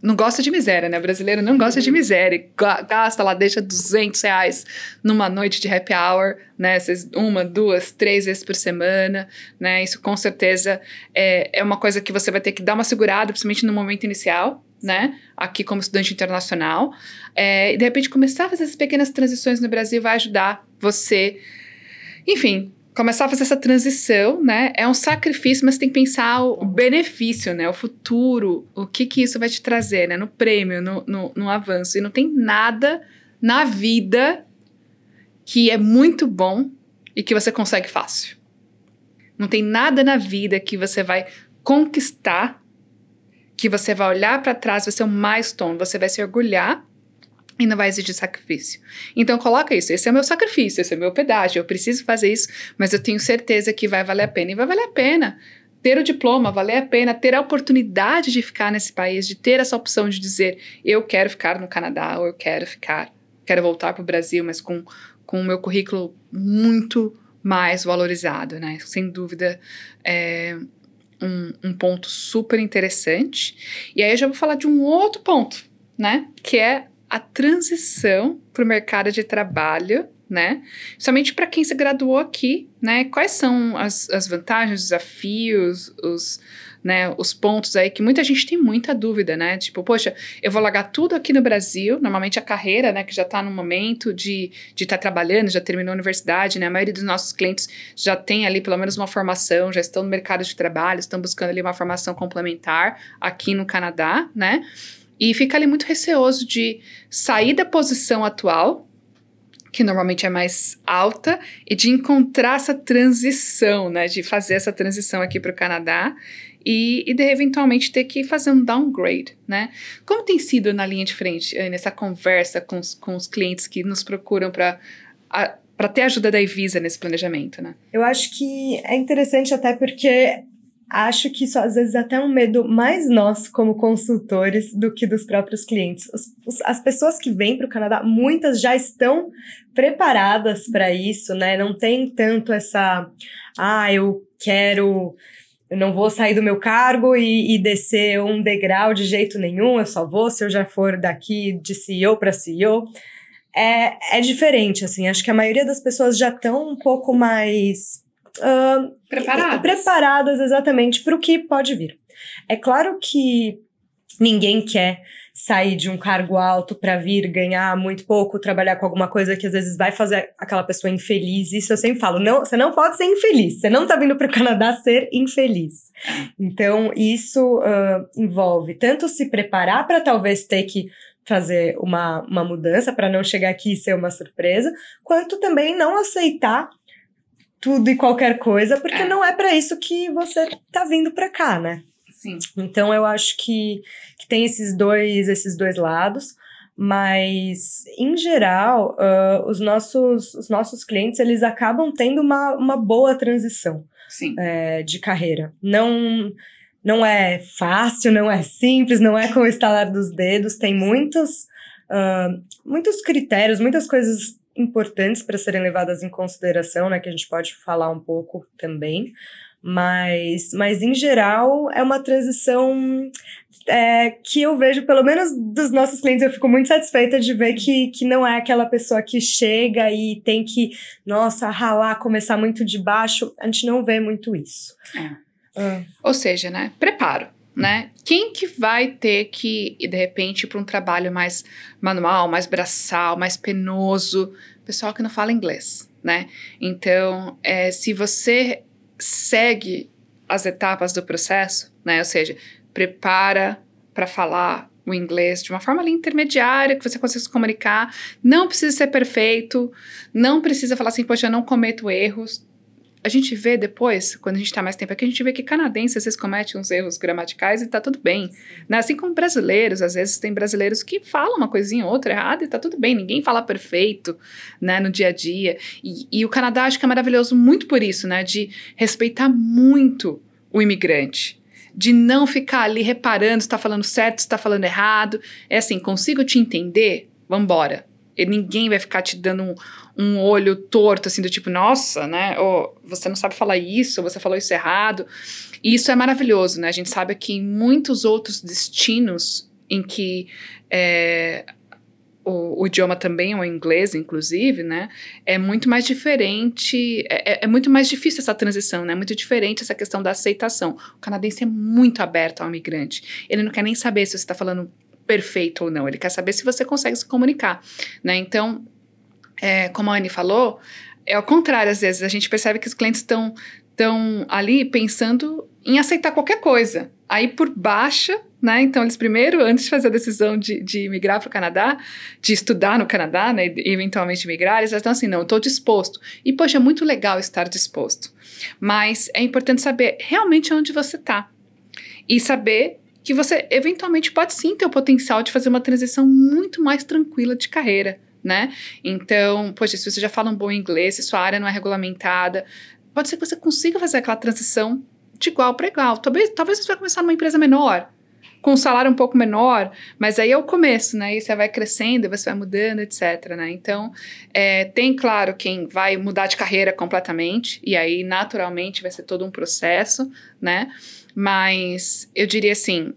[SPEAKER 1] não gosta de miséria, né? O brasileiro não gosta de miséria. Gasta lá, deixa 200 reais numa noite de happy hour, né? Uma, duas, três vezes por semana, né? Isso com certeza é, é uma coisa que você vai ter que dar uma segurada, principalmente no momento inicial, né? Aqui como estudante internacional. É, e de repente começar a fazer essas pequenas transições no Brasil vai ajudar você, enfim, começar a fazer essa transição, né? É um sacrifício, mas tem que pensar o, benefício, né? O futuro, o que que isso vai te trazer, né? No prêmio, no, no, no avanço. E não tem nada na vida que é muito bom e que você consegue fácil. Não tem nada na vida que você vai conquistar, que você vai olhar para trás, vai ser um milestone, você vai se orgulhar não vai exigir sacrifício. Então coloca isso, esse é o meu sacrifício, esse é o meu pedágio, eu preciso fazer isso, mas eu tenho certeza que vai valer a pena e vai valer a pena. Ter o diploma, valer a pena, ter a oportunidade de ficar nesse país, de ter essa opção de dizer eu quero ficar no Canadá ou eu quero ficar, quero voltar para o Brasil, mas com, com o meu currículo muito mais valorizado, né? Sem dúvida, é um, um ponto super interessante. E aí eu já vou falar de um outro ponto, né? Que é a transição para o mercado de trabalho, né? Somente para quem se graduou aqui, né? Quais são as, as vantagens, os desafios, os, né, os pontos aí que muita gente tem muita dúvida, né? Tipo, poxa, eu vou largar tudo aqui no Brasil, normalmente a carreira, né, que já está no momento de estar de tá trabalhando, já terminou a universidade, né? A maioria dos nossos clientes já tem ali pelo menos uma formação, já estão no mercado de trabalho, estão buscando ali uma formação complementar aqui no Canadá, né? E fica ali muito receoso de sair da posição atual, que normalmente é mais alta, e de encontrar essa transição, né? De fazer essa transição aqui para o Canadá e, e de eventualmente ter que fazer um downgrade, né? Como tem sido na linha de frente, nessa conversa com os, com os clientes que nos procuram para para ter ajuda da Evisa nesse planejamento, né?
[SPEAKER 2] Eu acho que é interessante até porque acho que isso às vezes é até um medo mais nosso como consultores do que dos próprios clientes. As pessoas que vêm para o Canadá, muitas já estão preparadas para isso, né? Não tem tanto essa, ah, eu quero, eu não vou sair do meu cargo e, e descer um degrau de jeito nenhum, eu só vou se eu já for daqui de CEO para CEO. é, é diferente, assim. Acho que a maioria das pessoas já estão um pouco mais. Uh,
[SPEAKER 1] preparadas.
[SPEAKER 2] Preparadas exatamente para o que pode vir. É claro que ninguém quer sair de um cargo alto para vir ganhar muito pouco, trabalhar com alguma coisa que às vezes vai fazer aquela pessoa infeliz. Isso eu sempre falo, não, você não pode ser infeliz. Você não tá vindo para o Canadá ser infeliz. Então, isso uh, envolve tanto se preparar para talvez ter que fazer uma, uma mudança para não chegar aqui e ser uma surpresa, quanto também não aceitar tudo e qualquer coisa, porque é. não é para isso que você tá vindo para cá, né?
[SPEAKER 1] Sim.
[SPEAKER 2] Então eu acho que, que tem esses dois, esses dois lados, mas em geral uh, os, nossos, os nossos clientes eles acabam tendo uma, uma boa transição é, de carreira. Não não é fácil, não é simples, não é com o estalar dos dedos, tem muitos, uh, muitos critérios, muitas coisas importantes para serem levadas em consideração, né, que a gente pode falar um pouco também. Mas, mas em geral, é uma transição é, que eu vejo, pelo menos dos nossos clientes, eu fico muito satisfeita de ver que, que não é aquela pessoa que chega e tem que, nossa, ralar, começar muito de baixo. A gente não vê muito isso.
[SPEAKER 1] É. Ah. Ou seja, né? Preparo. Né? Quem que vai ter que, de repente, ir para um trabalho mais manual, mais braçal, mais penoso? Pessoal que não fala inglês, né? Então, é, se você segue as etapas do processo, né? Ou seja, prepara para falar o inglês de uma forma ali intermediária, que você consiga se comunicar. Não precisa ser perfeito, não precisa falar assim, poxa, eu não cometo erros. A gente vê depois, quando a gente está mais tempo aqui, a gente vê que canadenses às vezes cometem uns erros gramaticais e está tudo bem. Né? Assim como brasileiros, às vezes tem brasileiros que falam uma coisinha ou outra errada e está tudo bem, ninguém fala perfeito né, no dia a dia. E, e o Canadá acho que é maravilhoso muito por isso, né? De respeitar muito o imigrante de não ficar ali reparando se está falando certo, se está falando errado. É assim, consigo te entender? Vambora. E ninguém vai ficar te dando um, um olho torto, assim, do tipo, nossa, né? Ou você não sabe falar isso, você falou isso errado. E isso é maravilhoso, né? A gente sabe que em muitos outros destinos em que é, o, o, idioma também é o inglês, inclusive, né? É muito mais diferente, é, é, é, muito mais difícil essa transição, né? É muito diferente essa questão da aceitação. O canadense é muito aberto ao imigrante. Ele não quer nem saber se você está falando perfeito ou não. Ele quer saber se você consegue se comunicar, né? Então, é, como a Anne falou, é ao contrário, às vezes, a gente percebe que os clientes estão estão ali pensando em aceitar qualquer coisa. Aí por baixa, né? Então eles primeiro, antes de fazer a decisão de, de migrar para o Canadá, de estudar no Canadá, né? E eventualmente migrar, eles já estão assim, não, estou disposto. E poxa, é muito legal estar disposto. Mas é importante saber realmente onde você está. E saber que você eventualmente pode sim ter o potencial de fazer uma transição muito mais tranquila de carreira, né? Então, poxa, se você já fala um bom inglês, se sua área não é regulamentada, pode ser que você consiga fazer aquela transição de igual para igual. Talvez, talvez você vai começar numa empresa menor, com um salário um pouco menor, mas aí é o começo, né? E você vai crescendo, você vai mudando, etc. Né? Então, é, tem, claro, quem vai mudar de carreira completamente, e aí, naturalmente, vai ser todo um processo, né? Mas eu diria assim: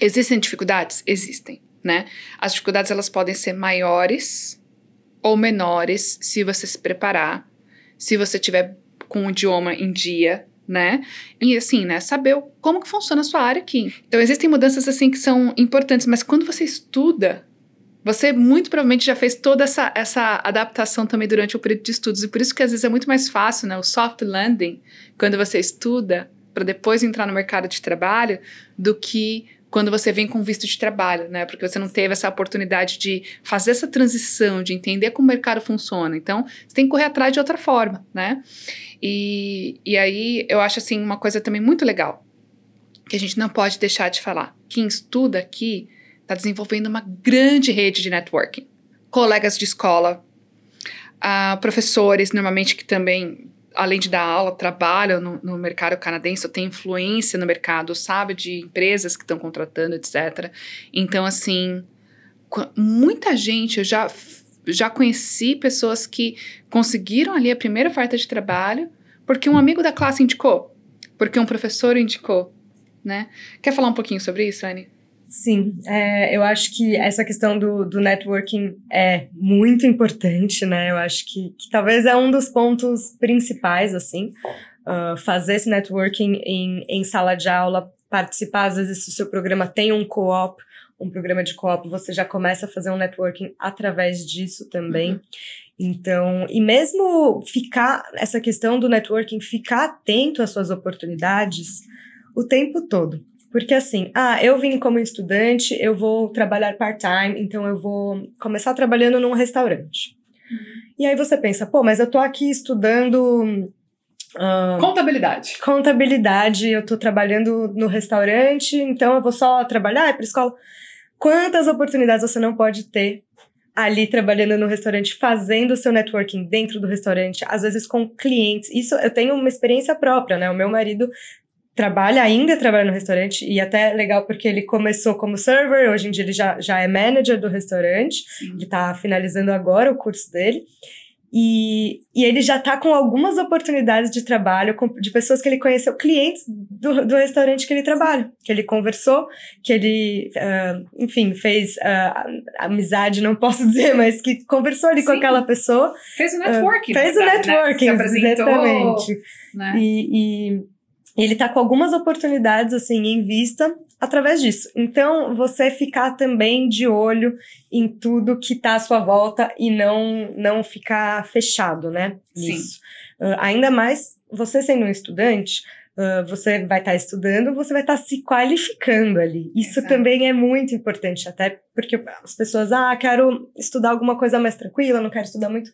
[SPEAKER 1] existem dificuldades? Existem, né? As dificuldades elas podem ser maiores ou menores se você se preparar, se você tiver com o idioma em dia, né? E assim, né, saber como que funciona a sua área aqui. Então existem mudanças assim que são importantes, mas quando você estuda, você muito provavelmente já fez toda essa, essa adaptação também durante o período de estudos, e por isso que às vezes é muito mais fácil, né, o soft landing, quando você estuda, para depois entrar no mercado de trabalho do que quando você vem com visto de trabalho, né? Porque você não teve essa oportunidade de fazer essa transição, de entender como o mercado funciona. Então, você tem que correr atrás de outra forma, né? E, e aí eu acho assim uma coisa também muito legal que a gente não pode deixar de falar. Quem estuda aqui está desenvolvendo uma grande rede de networking. Colegas de escola, uh, professores, normalmente que também além de dar aula, trabalha no, no mercado canadense, tem influência no mercado, sabe de empresas que estão contratando, etc. Então, assim, muita gente, eu já, já conheci pessoas que conseguiram ali a primeira oferta de trabalho porque um amigo da classe indicou, porque um professor indicou, né? Quer falar um pouquinho sobre isso, Anne?
[SPEAKER 2] Sim, é, eu acho que essa questão do, do networking é muito importante, né? Eu acho que, que talvez é um dos pontos principais, assim. Uh, fazer esse networking em, em sala de aula, participar, às vezes, se o seu programa tem um co-op, um programa de co-op, você já começa a fazer um networking através disso também. Uhum. Então, e mesmo ficar, essa questão do networking, ficar atento às suas oportunidades o tempo todo. Porque assim, ah, eu vim como estudante, eu vou trabalhar part-time, então eu vou começar trabalhando num restaurante. Uhum. E aí você pensa, pô, mas eu tô aqui estudando.
[SPEAKER 1] Uh, contabilidade.
[SPEAKER 2] Contabilidade, eu tô trabalhando no restaurante, então eu vou só trabalhar, ir pra escola. Quantas oportunidades você não pode ter ali trabalhando no restaurante, fazendo o seu networking dentro do restaurante, às vezes com clientes. Isso eu tenho uma experiência própria, né? O meu marido trabalha, ainda trabalha no restaurante, e até legal porque ele começou como server, hoje em dia ele já, já é manager do restaurante, Sim. ele tá finalizando agora o curso dele. E, e ele já tá com algumas oportunidades de trabalho com, de pessoas que ele conheceu, clientes do, do restaurante que ele trabalha, que ele conversou, que ele, uh, enfim, fez uh, amizade, não posso dizer, mas que conversou ali Sim. com aquela pessoa.
[SPEAKER 1] Fez o networking.
[SPEAKER 2] Uh, fez o networking, né? exatamente. Né? E, e ele tá com algumas oportunidades assim em vista através disso. Então, você ficar também de olho em tudo que tá à sua volta e não não ficar fechado, né? Nisso. Sim. Uh, ainda mais você sendo um estudante, uh, você vai estar tá estudando, você vai estar tá se qualificando ali. Isso Exato. também é muito importante, até porque as pessoas, ah, quero estudar alguma coisa mais tranquila, não quero estudar muito.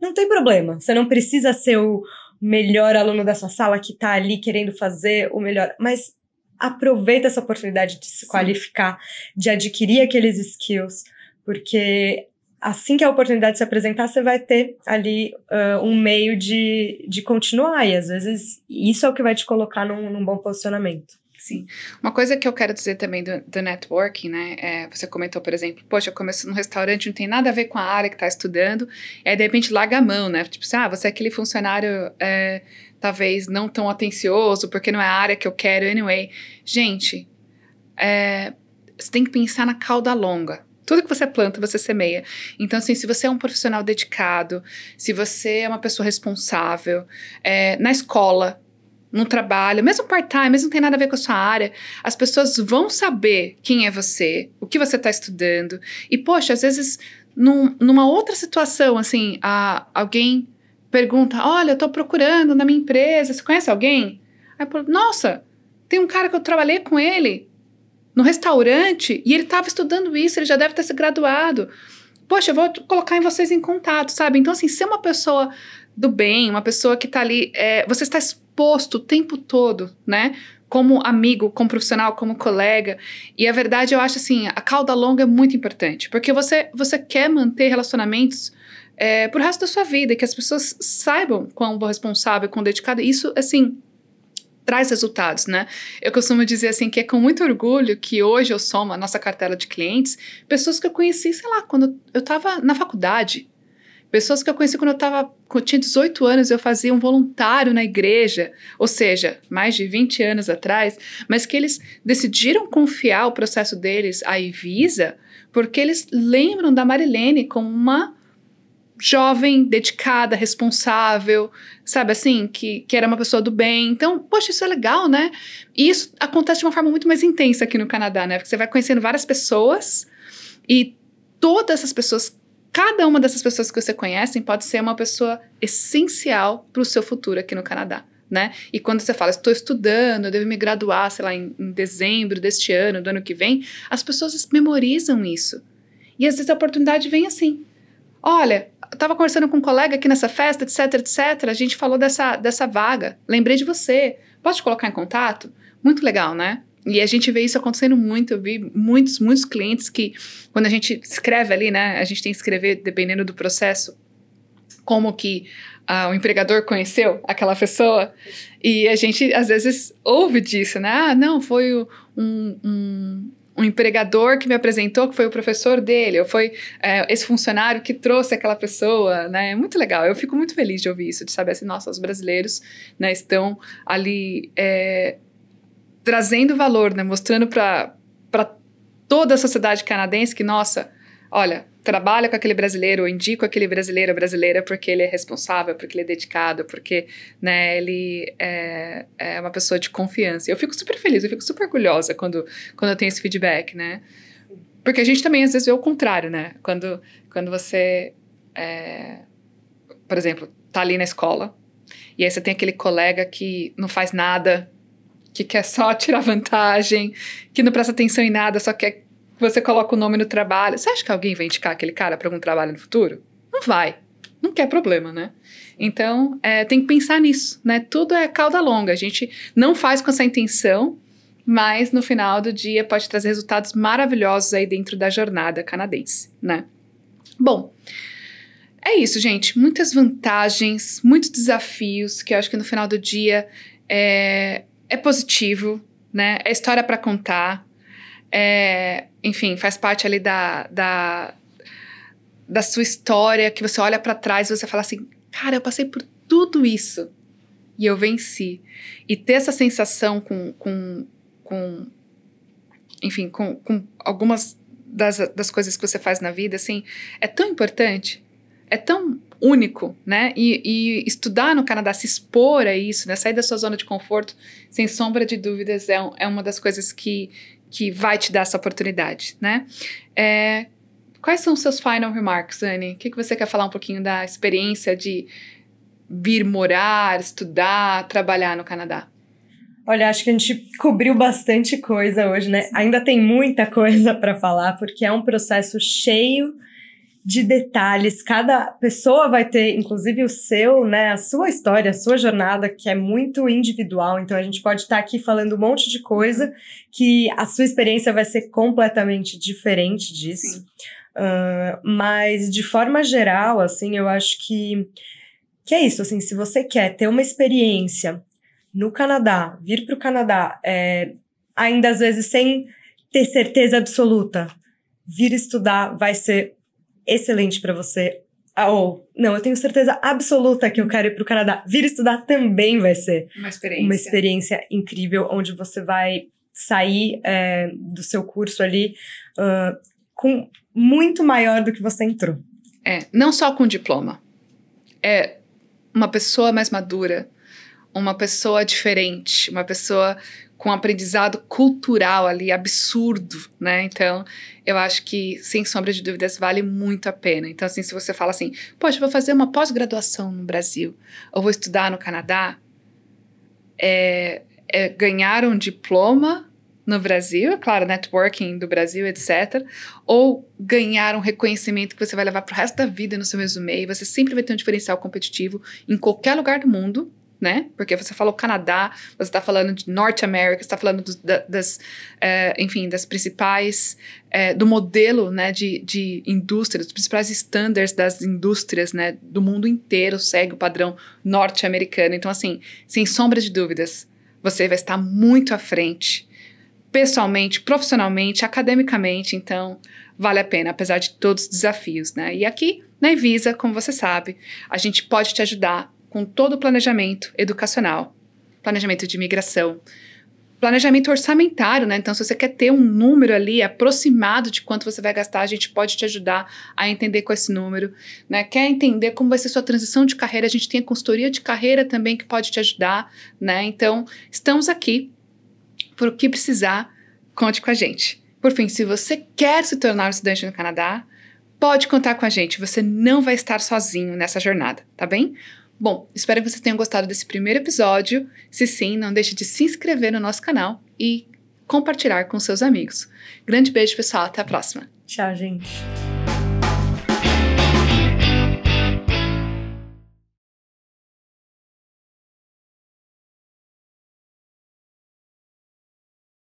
[SPEAKER 2] Não tem problema. Você não precisa ser o, melhor aluno da sua sala que está ali querendo fazer o melhor, mas aproveita essa oportunidade de se Sim. qualificar, de adquirir aqueles skills, porque assim que a oportunidade se apresentar, você vai ter ali uh, um meio de, de continuar, e às vezes isso é o que vai te colocar num, num bom posicionamento.
[SPEAKER 1] Sim. Uma coisa que eu quero dizer também do, do networking, né? É, você comentou, por exemplo, poxa, eu comecei num restaurante, não tem nada a ver com a área que está estudando, aí de repente larga a mão, né? Tipo assim, ah, você é aquele funcionário é, talvez não tão atencioso, porque não é a área que eu quero, anyway. Gente, é, você tem que pensar na cauda longa. Tudo que você planta, você semeia. Então, assim, se você é um profissional dedicado, se você é uma pessoa responsável, é, na escola, no trabalho, mesmo part-time, mesmo não tem nada a ver com a sua área, as pessoas vão saber quem é você, o que você está estudando. E, poxa, às vezes, num, numa outra situação, assim, a, alguém pergunta: Olha, eu estou procurando na minha empresa, você conhece alguém? Aí, nossa, tem um cara que eu trabalhei com ele no restaurante e ele estava estudando isso, ele já deve ter se graduado. Poxa, eu vou colocar em vocês em contato, sabe? Então, assim, ser uma pessoa do bem, uma pessoa que está ali, é, você está exposto o tempo todo, né? Como amigo, como profissional, como colega. E a verdade, eu acho assim, a cauda longa é muito importante, porque você, você quer manter relacionamentos é, pro resto da sua vida, que as pessoas saibam quão responsável, quão dedicado. Isso, assim, traz resultados, né? Eu costumo dizer assim que é com muito orgulho que hoje eu somo a nossa cartela de clientes pessoas que eu conheci, sei lá, quando eu estava na faculdade, Pessoas que eu conheci quando eu tava, quando tinha 18 anos, eu fazia um voluntário na igreja, ou seja, mais de 20 anos atrás, mas que eles decidiram confiar o processo deles à Ivisa, porque eles lembram da Marilene como uma jovem, dedicada, responsável, sabe assim, que, que era uma pessoa do bem. Então, poxa, isso é legal, né? E isso acontece de uma forma muito mais intensa aqui no Canadá, né? Porque você vai conhecendo várias pessoas e todas essas pessoas Cada uma dessas pessoas que você conhece pode ser uma pessoa essencial para o seu futuro aqui no Canadá. Né? E quando você fala, estou estudando, eu devo me graduar, sei lá, em, em, dezembro deste ano, do ano que vem, as pessoas memorizam isso. E às vezes a oportunidade vem assim. Olha, estava conversando com um colega aqui nessa festa, etc, etc, a gente falou dessa, dessa vaga, lembrei de você, posso te colocar em contato? Muito legal, né? E a gente vê isso acontecendo muito. Eu vi muitos, muitos clientes que, quando a gente escreve ali, né, a gente tem que escrever, dependendo do processo, como que ah, o empregador conheceu aquela pessoa. E a gente, às vezes, ouve disso, né? Ah, não, foi um, um, um empregador que me apresentou, que foi o professor dele, ou foi é, esse funcionário que trouxe aquela pessoa, né? É muito legal. Eu fico muito feliz de ouvir isso, de saber assim, nossa, os brasileiros né, estão ali. É, trazendo valor, né? Mostrando para toda a sociedade canadense que, nossa, olha, trabalha com aquele brasileiro, indico aquele brasileiro brasileira porque ele é responsável, porque ele é dedicado, porque né, ele é, é uma pessoa de confiança. Eu fico super feliz, eu fico super orgulhosa quando, quando eu tenho esse feedback, né? Porque a gente também às vezes vê o contrário, né? Quando, quando você, é, por exemplo, tá ali na escola e aí você tem aquele colega que não faz nada, que quer só tirar vantagem, que não presta atenção em nada, só quer você coloca o nome no trabalho. Você acha que alguém vai indicar aquele cara para algum trabalho no futuro? Não vai. Não quer problema, né? Então, é, tem que pensar nisso, né? Tudo é cauda longa. A gente não faz com essa intenção, mas no final do dia pode trazer resultados maravilhosos aí dentro da jornada canadense, né? Bom, é isso, gente. Muitas vantagens, muitos desafios que eu acho que no final do dia é, é positivo, né? É história para contar. É, enfim, faz parte ali da, da, da sua história, que você olha para trás e você fala assim: cara, eu passei por tudo isso e eu venci. E ter essa sensação com, com, com enfim, com, com algumas das, das coisas que você faz na vida, assim, é tão importante, é tão único, né? E, e, estudar no Canadá, se expor a isso, né? Sair da sua zona de conforto, sem sombra de dúvidas, é, é uma das coisas que, que vai te dar essa oportunidade, né? É, quais são os seus final remarks, Anne? O que, que você quer falar um pouquinho da experiência de vir morar, estudar, trabalhar no Canadá?
[SPEAKER 2] Olha, acho que a gente cobriu bastante coisa hoje, né? Ainda tem muita coisa para falar, porque é um processo cheio de detalhes. Cada pessoa vai ter, inclusive o seu, né, a sua história, a sua jornada, que é muito individual. Então a gente pode estar aqui falando um monte de coisa que a sua experiência vai ser completamente diferente disso. Uh, mas de forma geral, assim, eu acho que que é isso. Assim, se você quer ter uma experiência no Canadá, vir para o Canadá, é, ainda às vezes sem ter certeza absoluta, vir estudar vai ser excelente para você. Ah, ou, não, eu tenho certeza absoluta que eu quero ir para o Canadá. Vir estudar também vai ser
[SPEAKER 1] uma experiência,
[SPEAKER 2] uma experiência incrível, onde você vai sair é, do seu curso ali uh, com muito maior do que você entrou.
[SPEAKER 1] É, não só com diploma. É uma pessoa mais madura, uma pessoa diferente, uma pessoa com aprendizado cultural ali absurdo, né? Então, eu acho que, sem sombra de dúvidas, vale muito a pena. Então, assim, se você fala assim, poxa, vou fazer uma pós-graduação no Brasil, ou vou estudar no Canadá, é, é ganhar um diploma no Brasil, é claro, networking do Brasil, etc. Ou ganhar um reconhecimento que você vai levar para o resto da vida no seu resume, e você sempre vai ter um diferencial competitivo em qualquer lugar do mundo, né? Porque você falou Canadá, você está falando de Norte América, está falando do, da, das, é, enfim, das principais, é, do modelo, né, de, de indústria, dos principais standards das indústrias, né, do mundo inteiro segue o padrão norte-americano. Então, assim, sem sombra de dúvidas, você vai estar muito à frente, pessoalmente, profissionalmente, academicamente, então vale a pena, apesar de todos os desafios, né? E aqui, na Evisa, como você sabe, a gente pode te ajudar com todo o planejamento educacional, planejamento de imigração, planejamento orçamentário, né? Então, se você quer ter um número ali aproximado de quanto você vai gastar, a gente pode te ajudar a entender com esse número, né? Quer entender como vai ser sua transição de carreira? A gente tem a consultoria de carreira também que pode te ajudar, né? Então, estamos aqui por o que precisar, conte com a gente. Por fim, se você quer se tornar um estudante no Canadá, pode contar com a gente. Você não vai estar sozinho nessa jornada, tá bem? Bom, espero que vocês tenham gostado desse primeiro episódio. Se sim, não deixe de se inscrever no nosso canal e compartilhar com seus amigos. Grande beijo, pessoal. Até a próxima.
[SPEAKER 2] Tchau, gente.